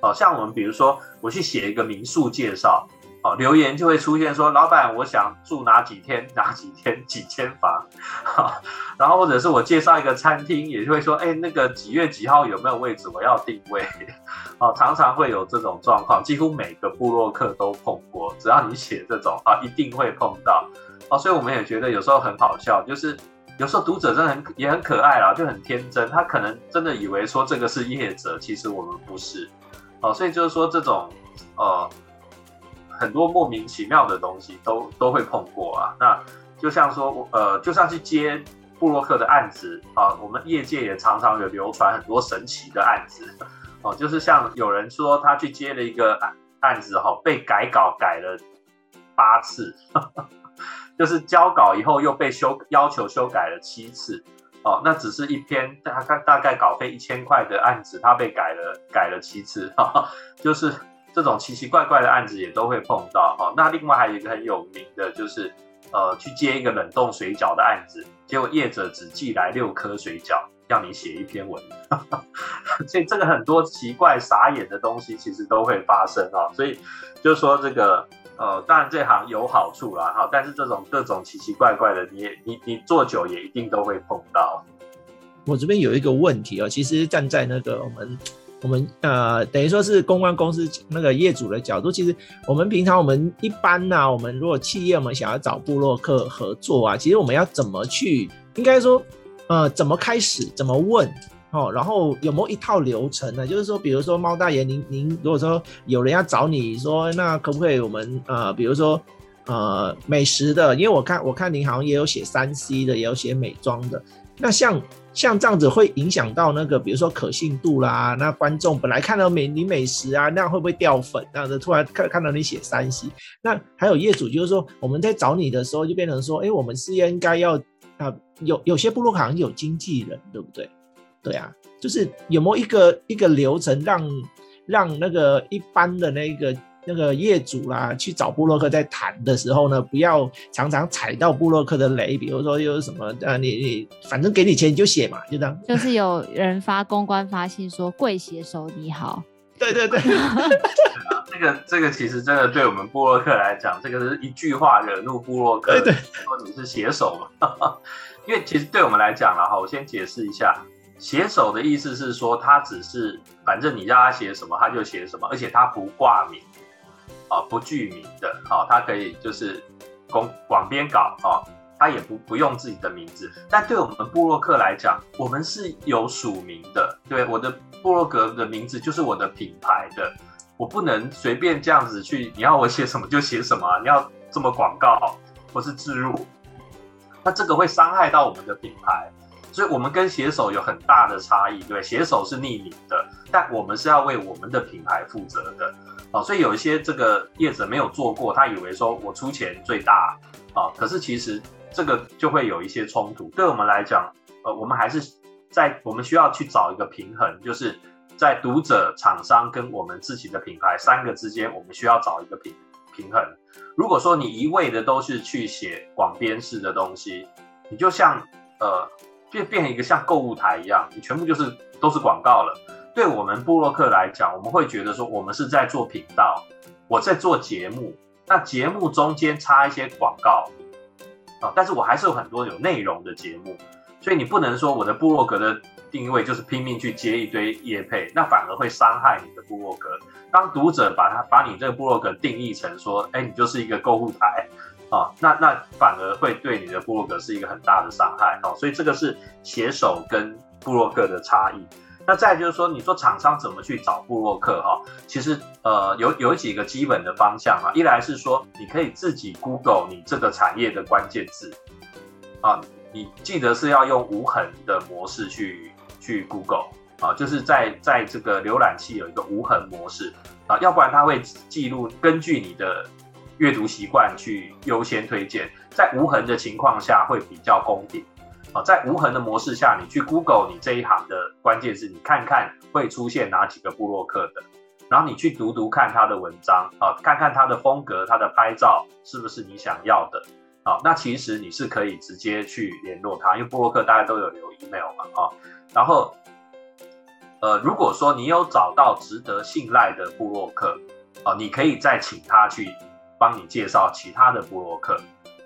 哦。像我们比如说我去写一个民宿介绍。哦，留言就会出现说，老板，我想住哪几天，哪几天几间房，哈，然后或者是我介绍一个餐厅，也就会说，哎，那个几月几号有没有位置，我要定位，哦，常常会有这种状况，几乎每个部落客都碰过，只要你写这种啊，一定会碰到，哦，所以我们也觉得有时候很好笑，就是有时候读者真的很也很可爱啦，就很天真，他可能真的以为说这个是业者，其实我们不是，哦，所以就是说这种，呃。很多莫名其妙的东西都都会碰过啊，那就像说，呃，就像去接布洛克的案子啊，我们业界也常常有流传很多神奇的案子。哦，就是像有人说他去接了一个案案子哈，被改稿改了八次，就是交稿以后又被修要求修改了七次。哦，那只是一篇大概大概稿费一千块的案子，他被改了改了七次，就是。这种奇奇怪怪的案子也都会碰到哈。那另外还有一个很有名的，就是呃去接一个冷冻水饺的案子，结果业者只寄来六颗水饺，要你写一篇文。所以这个很多奇怪傻眼的东西其实都会发生啊。所以就是说这个呃，当然这行有好处啦哈，但是这种各种奇奇怪怪的，你你你做久也一定都会碰到。我这边有一个问题哦，其实站在那个我们。我们呃，等于说是公关公司那个业主的角度，其实我们平常我们一般呢、我们如果企业我们想要找部落客合作啊，其实我们要怎么去？应该说，呃，怎么开始？怎么问？哦，然后有没有一套流程呢？就是说，比如说猫大爷，您您如果说有人要找你说，那可不可以我们呃，比如说呃美食的，因为我看我看您好像也有写三 C 的，也有写美妆的，那像。像这样子会影响到那个，比如说可信度啦。那观众本来看到美你美食啊，那样会不会掉粉？那样子突然看看到你写三 C，那还有业主就是说，我们在找你的时候就变成说，哎、我们是应该要啊，有有些部落好像有经纪人，对不对？对啊，就是有没有一个一个流程让让那个一般的那个。那个业主啦，去找布洛克在谈的时候呢，不要常常踩到布洛克的雷，比如说又是什么呃，你你反正给你钱你就写嘛，就这样。就是有人发公关发信说“贵写手你好”，对对对，这个这个其实真的对我们布洛克来讲，这个是一句话惹怒布洛克，对对，说你是写手嘛，因为其实对我们来讲了哈，我先解释一下。写手的意思是说，他只是反正你让他写什么，他就写什么，而且他不挂名，啊，不具名的，啊，他可以就是公广编稿，啊，他也不不用自己的名字。但对我们部落客来讲，我们是有署名的，对，我的部落格的名字就是我的品牌的，我不能随便这样子去，你要我写什么就写什么，你要这么广告或是置入，那这个会伤害到我们的品牌。所以，我们跟写手有很大的差异，对，写手是匿名的，但我们是要为我们的品牌负责的，哦，所以有一些这个业者没有做过，他以为说我出钱最大，啊，可是其实这个就会有一些冲突。对我们来讲，呃，我们还是在我们需要去找一个平衡，就是在读者、厂商跟我们自己的品牌三个之间，我们需要找一个平平衡。如果说你一味的都是去写广编式的东西，你就像呃。变变成一个像购物台一样，你全部就是都是广告了。对我们部落客来讲，我们会觉得说，我们是在做频道，我在做节目，那节目中间插一些广告啊，但是我还是有很多有内容的节目，所以你不能说我的部落格的定位就是拼命去接一堆业配，那反而会伤害你的部落格。当读者把它把你这个部落格定义成说，哎，你就是一个购物台。啊，那那反而会对你的部落格是一个很大的伤害哦，所以这个是写手跟部落客的差异。那再就是说，你说厂商怎么去找布洛克哈？其实呃有有几个基本的方向啊，一来是说你可以自己 Google 你这个产业的关键字啊，你记得是要用无痕的模式去去 Google 啊，就是在在这个浏览器有一个无痕模式啊，要不然它会记录根据你的。阅读习惯去优先推荐，在无痕的情况下会比较公平。啊，在无痕的模式下，你去 Google 你这一行的关键是，你看看会出现哪几个部落客的，然后你去读读看他的文章啊，看看他的风格，他的拍照是不是你想要的。好，那其实你是可以直接去联络他，因为部落客大家都有留 email 嘛，啊，然后，呃，如果说你有找到值得信赖的部落客，啊，你可以再请他去帮你介绍其他的部落客，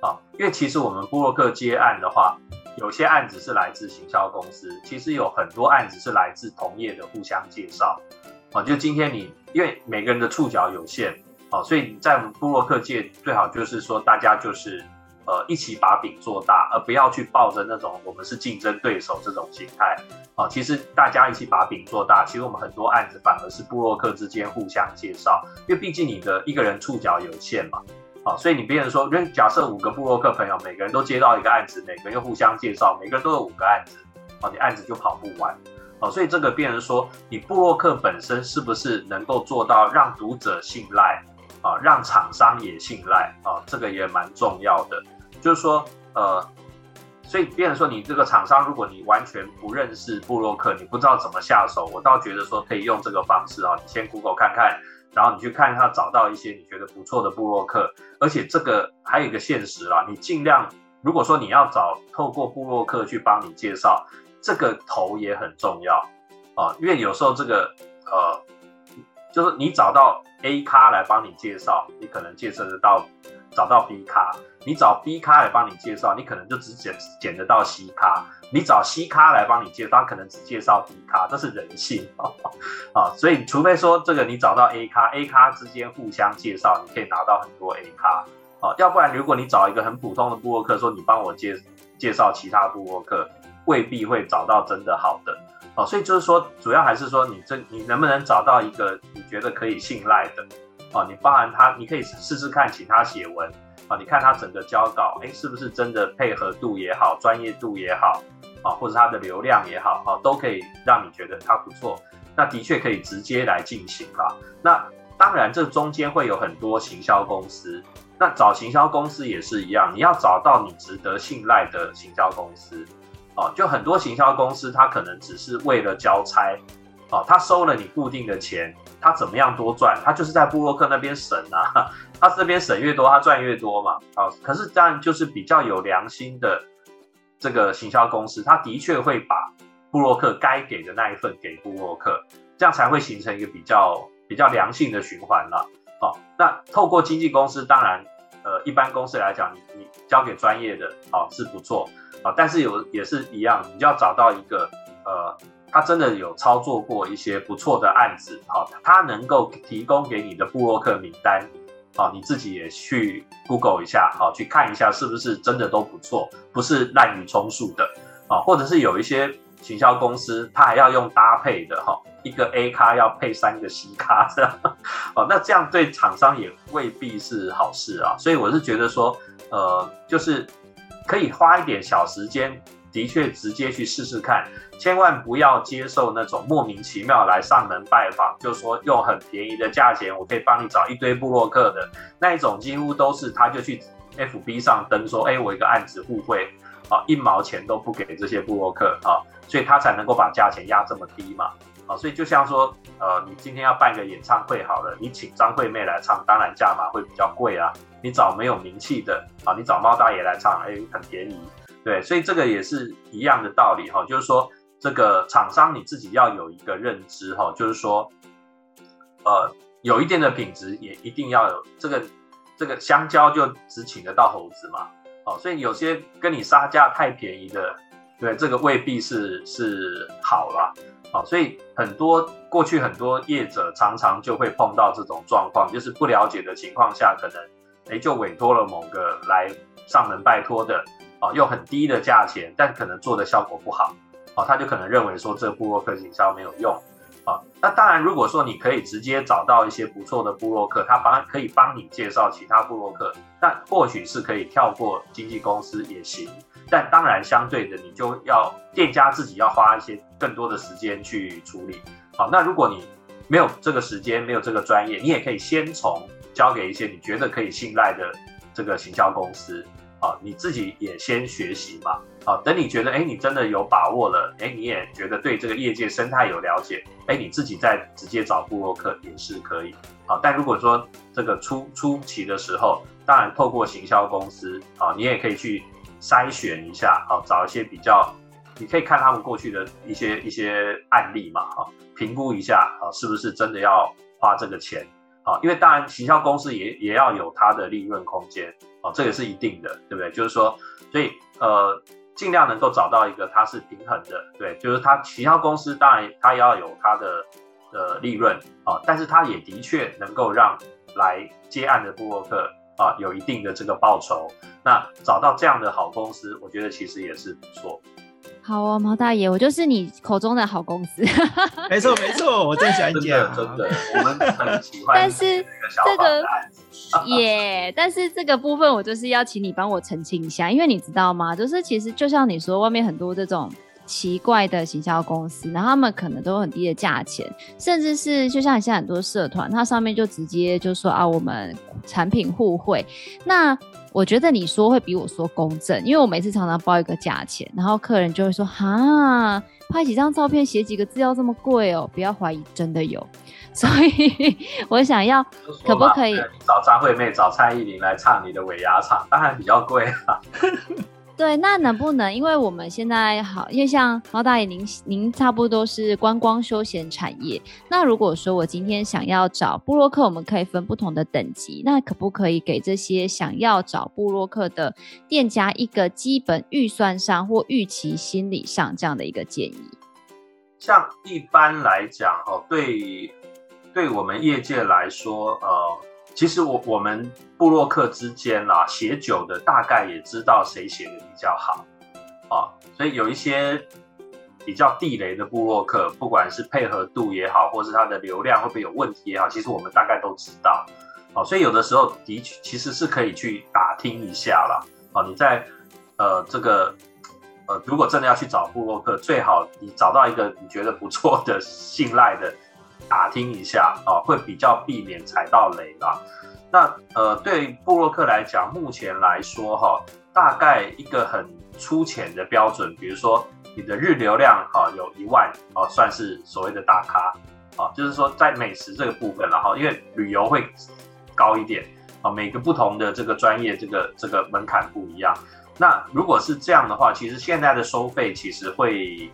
啊，因为其实我们部落客接案的话，有些案子是来自行销公司，其实有很多案子是来自同业的互相介绍，啊，就今天你因为每个人的触角有限，啊，所以在我们部落客界最好就是说大家就是呃一起把饼做大，而不要去抱着那种我们是竞争对手这种心态，啊，其实大家一起把饼做大，其实我们很多案子反而是部落客之间互相介绍，因为毕竟你的一个人触角有限嘛。啊，所以你别人说，因为假设五个部落客朋友，每个人都接到一个案子，每个人又互相介绍，每个人都有五个案子，啊，你案子就跑不完，啊，所以这个变成说，你部落客本身是不是能够做到让读者信赖，啊，让厂商也信赖，啊，这个也蛮重要的，就是说，呃，所以变成说，你这个厂商，如果你完全不认识部落客，你不知道怎么下手，我倒觉得说可以用这个方式啊，你先 Google 看看。然后你去看他找到一些你觉得不错的部落客，而且这个还有一个现实啦，你尽量如果说你要找透过部落客去帮你介绍，这个头也很重要。啊，因为有时候这个呃，就是你找到 A 咖来帮你介绍，你可能介绍得到找到 B 咖，你找 B 咖来帮你介绍，你可能就只捡捡得到 C 咖。你找 C 咖来帮你介绍，他可能只介绍 B 咖，这是人性啊 啊！所以除非说这个你找到 A 咖，A 咖之间互相介绍，你可以拿到很多 A 咖啊。要不然如果你找一个很普通的布洛克，说你帮我介介绍其他布洛克，未必会找到真的好的啊。所以就是说，主要还是说你这你能不能找到一个你觉得可以信赖的啊？你包含他，你可以试试看请他写文啊，你看他整个交稿，哎，是不是真的配合度也好，专业度也好。啊，或者它的流量也好，啊，都可以让你觉得它不错。那的确可以直接来进行啊。那当然，这中间会有很多行销公司。那找行销公司也是一样，你要找到你值得信赖的行销公司。啊，就很多行销公司，它可能只是为了交差。啊，他收了你固定的钱，他怎么样多赚？他就是在布洛克那边省啊，他这边省越多，他赚越多嘛。啊，可是当然就是比较有良心的。这个行销公司，他的确会把布洛克该给的那一份给布洛克，这样才会形成一个比较比较良性的循环了。好，那透过经纪公司，当然，呃，一般公司来讲，你你交给专业的，啊，是不错啊，但是有也是一样，你就要找到一个，呃，他真的有操作过一些不错的案子，好，他能够提供给你的布洛克名单。好，你自己也去 Google 一下，好，去看一下是不是真的都不错，不是滥竽充数的，啊，或者是有一些行销公司，它还要用搭配的，哈，一个 A 咖要配三个 C 咖这样，哦，那这样对厂商也未必是好事啊，所以我是觉得说，呃，就是可以花一点小时间。的确，直接去试试看，千万不要接受那种莫名其妙来上门拜访，就说用很便宜的价钱，我可以帮你找一堆部落客的那一种，几乎都是他就去 FB 上登说，哎，我一个案子互惠，啊，一毛钱都不给这些部落客啊，所以他才能够把价钱压这么低嘛，啊，所以就像说，呃，你今天要办个演唱会好了，你请张惠妹来唱，当然价码会比较贵啊，你找没有名气的，啊，你找猫大爷来唱，哎，很便宜。对，所以这个也是一样的道理哈，就是说这个厂商你自己要有一个认知哈，就是说，呃，有一定的品质也一定要有这个这个香蕉就只请得到猴子嘛，哦，所以有些跟你杀价太便宜的，对，这个未必是是好了，哦，所以很多过去很多业者常常就会碰到这种状况，就是不了解的情况下，可能哎就委托了某个来上门拜托的。啊，用很低的价钱，但可能做的效果不好，啊，他就可能认为说这个部落客行销没有用，啊，那当然，如果说你可以直接找到一些不错的部落客，他帮可以帮你介绍其他部落客，那或许是可以跳过经纪公司也行，但当然相对的，你就要店家自己要花一些更多的时间去处理，好，那如果你没有这个时间，没有这个专业，你也可以先从。交给一些你觉得可以信赖的这个行销公司啊，你自己也先学习嘛。啊，等你觉得哎，你真的有把握了，哎，你也觉得对这个业界生态有了解，哎，你自己再直接找布洛克也是可以。啊，但如果说这个初初期的时候，当然透过行销公司啊，你也可以去筛选一下，啊，找一些比较，你可以看他们过去的一些一些案例嘛，啊，评估一下啊，是不是真的要花这个钱。啊，因为当然行销公司也也要有它的利润空间，啊，这个是一定的，对不对？就是说，所以呃。尽量能够找到一个它是平衡的，对，就是它行销公司当然它要有它的呃利润啊，但是它也的确能够让来接案的部落客啊有一定的这个报酬。那找到这样的好公司，我觉得其实也是不错。好哦，毛大爷，我就是你口中的好公司。没错没错，我真想讲，真的，我们很喜欢。但是这个也，但是这个部分我就是要请你帮我澄清一下，因为你知道吗？就是其实就像你说，外面很多这种。奇怪的行销公司，然后他们可能都有很低的价钱，甚至是就像现在很多社团，它上面就直接就说啊，我们产品互惠。那我觉得你说会比我说公正，因为我每次常常报一个价钱，然后客人就会说哈，拍几张照片写几个字要这么贵哦，不要怀疑，真的有。所以我想要，可不可以找张惠妹、找蔡依林来唱你的尾牙场？当然比较贵啊。对，那能不能？因为我们现在好，因为像毛大爷，您您差不多是观光休闲产业。那如果说我今天想要找部落客，我们可以分不同的等级。那可不可以给这些想要找部落客的店家一个基本预算上或预期心理上这样的一个建议？像一般来讲，哦，对，对我们业界来说，呃。其实我我们部落客之间啦，写酒的大概也知道谁写的比较好啊，所以有一些比较地雷的部落客，不管是配合度也好，或是它的流量会不会有问题也好，其实我们大概都知道。哦，所以有的时候的确其实是可以去打听一下啦。哦，你在呃这个呃，如果真的要去找部落客，最好你找到一个你觉得不错的、信赖的。打听一下啊，会比较避免踩到雷啦。那呃，对布洛克来讲，目前来说哈，大概一个很粗浅的标准，比如说你的日流量哈有一万啊，算是所谓的大咖啊。就是说在美食这个部分了哈，因为旅游会高一点啊，每个不同的这个专业这个这个门槛不一样。那如果是这样的话，其实现在的收费其实会。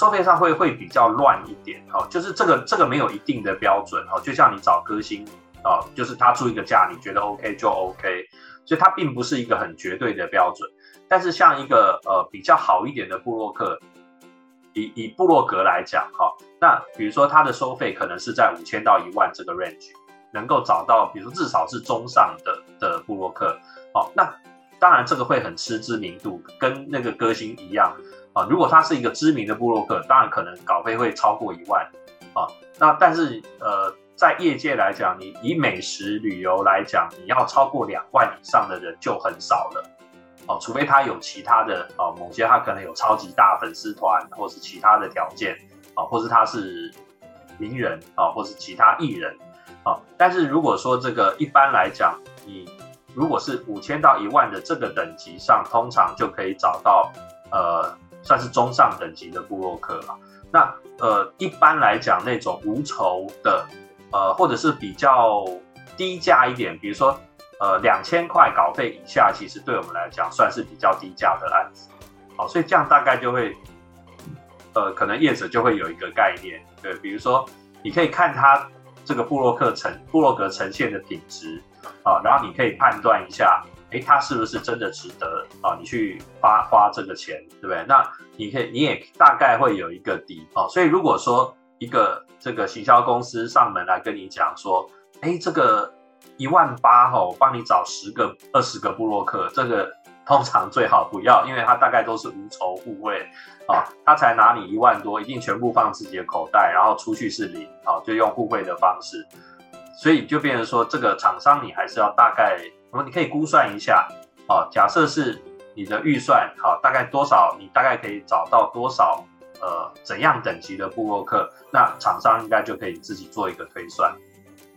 收费上会会比较乱一点，哈，就是这个这个没有一定的标准，哈，就像你找歌星，哦，就是他出一个价，你觉得 OK 就 OK，所以它并不是一个很绝对的标准。但是像一个呃比较好一点的部落客，以以部落格来讲，哈，那比如说它的收费可能是在五千到一万这个 range，能够找到，比如说至少是中上的的部落客，好，那当然这个会很吃知名度，跟那个歌星一样。如果他是一个知名的部落客，当然可能稿费会超过一万啊。那但是呃，在业界来讲，你以美食旅游来讲，你要超过两万以上的人就很少了。哦，除非他有其他的啊，某些他可能有超级大粉丝团，或是其他的条件啊，或是他是名人啊，或是其他艺人啊。但是如果说这个一般来讲，你如果是五千到一万的这个等级上，通常就可以找到呃。算是中上等级的布洛克了。那呃，一般来讲，那种无酬的，呃，或者是比较低价一点，比如说呃两千块稿费以下，其实对我们来讲算是比较低价的案子。好，所以这样大概就会，呃，可能业者就会有一个概念，对，比如说你可以看他这个布洛克呈布洛格呈现的品质啊，然后你可以判断一下。诶，他是不是真的值得啊？你去花花这个钱，对不对？那你可以，你也大概会有一个底哦。所以如果说一个这个行销公司上门来跟你讲说，诶，这个一万八哈，我帮你找十个、二十个部落客，这个通常最好不要，因为他大概都是无酬互惠啊，他才拿你一万多，一定全部放自己的口袋，然后出去是零，好，就用互惠的方式，所以就变成说，这个厂商你还是要大概。那么你可以估算一下，哦，假设是你的预算，好，大概多少？你大概可以找到多少？呃，怎样等级的部落客？那厂商应该就可以自己做一个推算。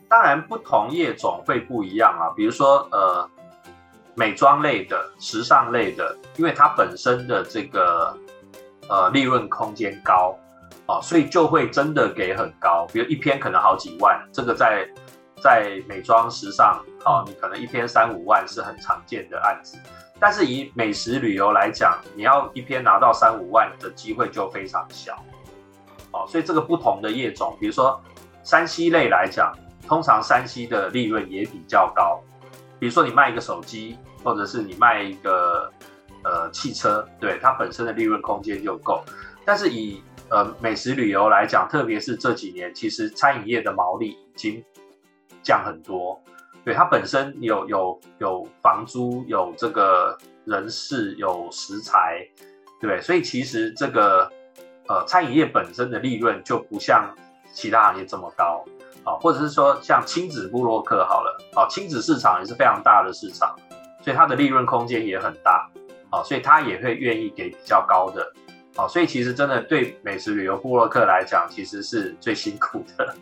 当然不同业种会不一样啊，比如说呃，美妆类的、时尚类的，因为它本身的这个呃利润空间高啊，所以就会真的给很高，比如一篇可能好几万，这个在在美妆时尚啊，你可能一篇三五万是很常见的案子。但是以美食旅游来讲，你要一篇拿到三五万的机会就非常小，哦，所以这个不同的业种，比如说山西类来讲，通常山西的利润也比较高，比如说你卖一个手机，或者是你卖一个呃汽车，对，它本身的利润空间就够。但是以呃美食旅游来讲，特别是这几年，其实餐饮业的毛利已经降很多。对，它本身有有有房租，有这个人事，有食材，对？所以其实这个呃餐饮业本身的利润就不像其他行业这么高啊，或者是说像亲子部落客好了啊，亲子市场也是非常大的市场，所以它的利润空间也很大啊，所以他也会愿意给比较高的啊，所以其实真的对美食旅游部落客来讲，其实是最辛苦的。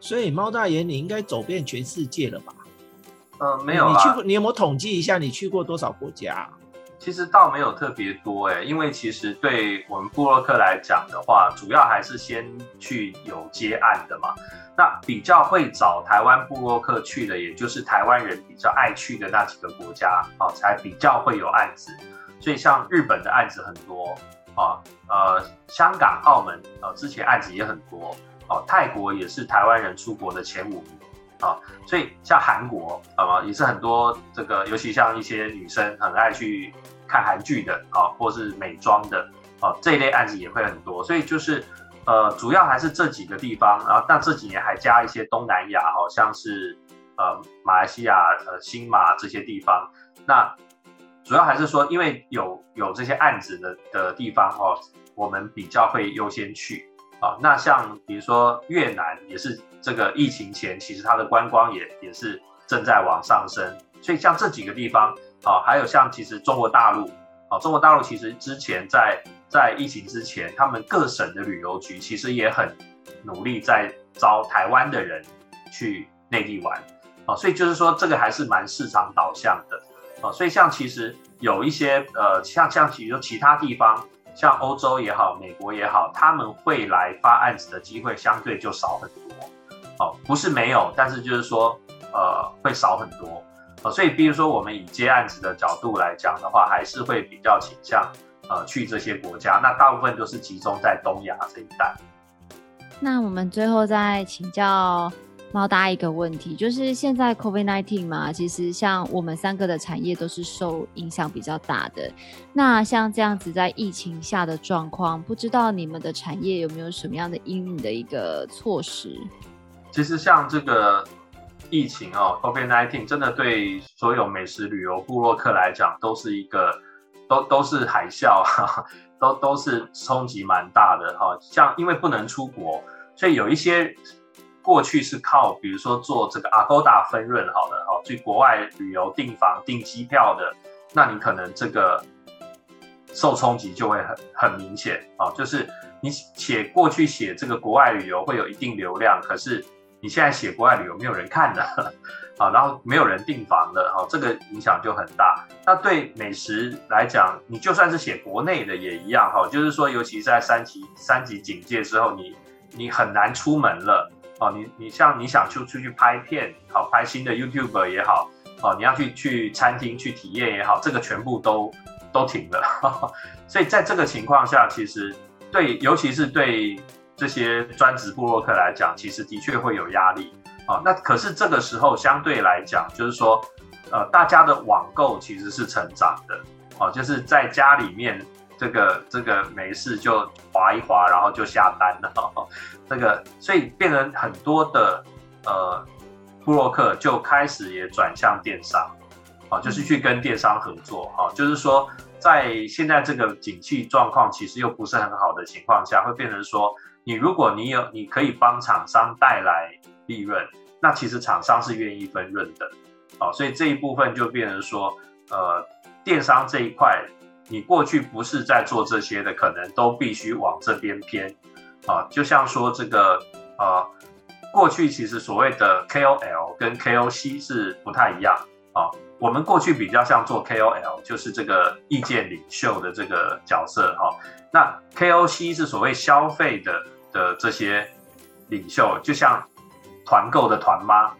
所以猫大爷，你应该走遍全世界了吧？呃，没有啊。你去过，你有没有统计一下你去过多少国家？其实倒没有特别多哎，因为其实对我们布洛克来讲的话，主要还是先去有接案的嘛。那比较会找台湾布洛克去的，也就是台湾人比较爱去的那几个国家啊，才比较会有案子。所以像日本的案子很多啊，呃，香港、澳门啊，之前案子也很多。哦，泰国也是台湾人出国的前五名啊，所以像韩国啊，也是很多这个，尤其像一些女生很爱去看韩剧的啊，或是美妆的啊，这一类案子也会很多，所以就是呃，主要还是这几个地方，然后但这几年还加一些东南亚，好像是呃马来西亚、呃新马这些地方，那主要还是说，因为有有这些案子的的地方哦，我们比较会优先去。啊，那像比如说越南也是这个疫情前，其实它的观光也也是正在往上升，所以像这几个地方啊，还有像其实中国大陆啊，中国大陆其实之前在在疫情之前，他们各省的旅游局其实也很努力在招台湾的人去内地玩啊，所以就是说这个还是蛮市场导向的啊，所以像其实有一些呃，像像比如说其他地方。像欧洲也好，美国也好，他们会来发案子的机会相对就少很多，哦，不是没有，但是就是说，呃，会少很多，呃，所以比如说我们以接案子的角度来讲的话，还是会比较倾向，呃，去这些国家，那大部分都是集中在东亚这一带。那我们最后再请教。猫大一个问题，就是现在 COVID-19 嘛，其实像我们三个的产业都是受影响比较大的。那像这样子在疫情下的状况，不知道你们的产业有没有什么样的因应的一个措施？其实像这个疫情哦，COVID-19 真的对所有美食旅游部落客来讲，都是一个都都是海啸，都都是冲击蛮大的哈。像因为不能出国，所以有一些。过去是靠，比如说做这个 Agoda 分润好了，哈，去国外旅游订房、订机票的，那你可能这个受冲击就会很很明显啊。就是你写过去写这个国外旅游会有一定流量，可是你现在写国外旅游没有人看的啊，然后没有人订房的，哈，这个影响就很大。那对美食来讲，你就算是写国内的也一样，哈，就是说，尤其在三级三级警戒之后，你你很难出门了。哦，你你像你想出出去拍片，好拍新的 YouTube 也好，哦，你要去去餐厅去体验也好，这个全部都都停了。呵呵，所以在这个情况下，其实对，尤其是对这些专职部落客来讲，其实的确会有压力。啊，那可是这个时候相对来讲，就是说，呃，大家的网购其实是成长的。哦，就是在家里面。这个这个没事就划一划，然后就下单了。这个所以变成很多的呃布洛克就开始也转向电商，啊，就是去跟电商合作。哈，就是说在现在这个景气状况其实又不是很好的情况下，会变成说，你如果你有你可以帮厂商带来利润，那其实厂商是愿意分润的。啊，所以这一部分就变成说，呃，电商这一块。你过去不是在做这些的，可能都必须往这边偏，啊，就像说这个，啊，过去其实所谓的 KOL 跟 KOC 是不太一样啊。我们过去比较像做 KOL，就是这个意见领袖的这个角色哈。那 KOC 是所谓消费的的这些领袖，就像团购的团妈，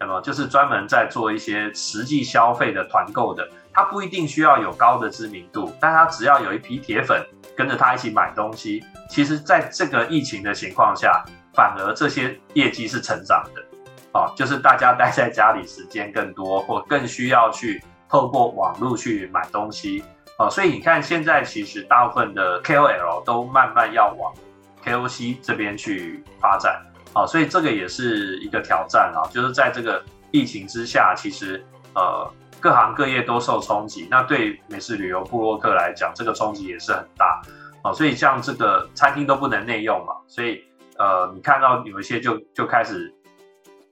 那么就是专门在做一些实际消费的团购的。他不一定需要有高的知名度，但他只要有一批铁粉跟着他一起买东西，其实在这个疫情的情况下，反而这些业绩是成长的。啊，就是大家待在家里时间更多，或更需要去透过网络去买东西啊，所以你看现在其实大部分的 KOL 都慢慢要往 KOC 这边去发展啊，所以这个也是一个挑战啊，就是在这个疫情之下，其实呃各行各业都受冲击，那对美食旅游部落客来讲，这个冲击也是很大啊，所以像这个餐厅都不能内用嘛，所以呃你看到有一些就就开始。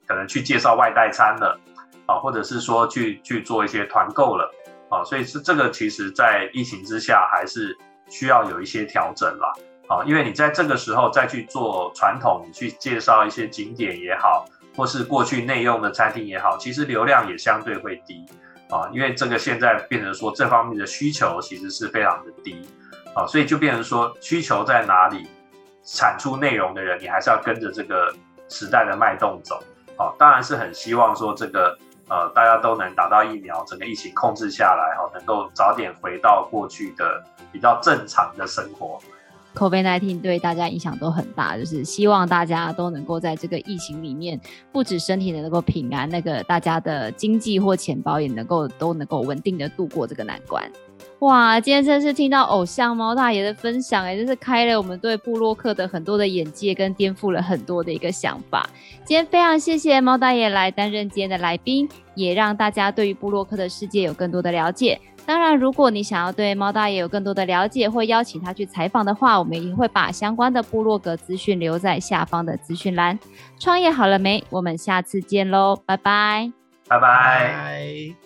可能去介绍外带餐了，啊，或者是说去去做一些团购了，啊，所以是这个其实，在疫情之下还是需要有一些调整啦，啊，因为你在这个时候再去做传统，去介绍一些景点也好，或是过去内用的餐厅也好，其实流量也相对会低，啊，因为这个现在变成说这方面的需求其实是非常的低，啊，所以就变成说需求在哪里，产出内容的人，你还是要跟着这个时代的脉动走。好，当然是很希望说这个呃，大家都能打到疫苗，整个疫情控制下来，哈，能够早点回到过去的比较正常的生活。COVID-19 对大家影响都很大，就是希望大家都能够在这个疫情里面，不止身体能够平安，那个大家的经济或钱包也能够都能够稳定的度过这个难关。哇，今天真是听到偶像猫大爷的分享，哎，真是开了我们对部落客的很多的眼界，跟颠覆了很多的一个想法。今天非常谢谢猫大爷来担任今天的来宾，也让大家对于部落客的世界有更多的了解。当然，如果你想要对猫大爷有更多的了解，或邀请他去采访的话，我们也会把相关的部落格资讯留在下方的资讯栏。创业好了没？我们下次见喽，拜拜，拜拜。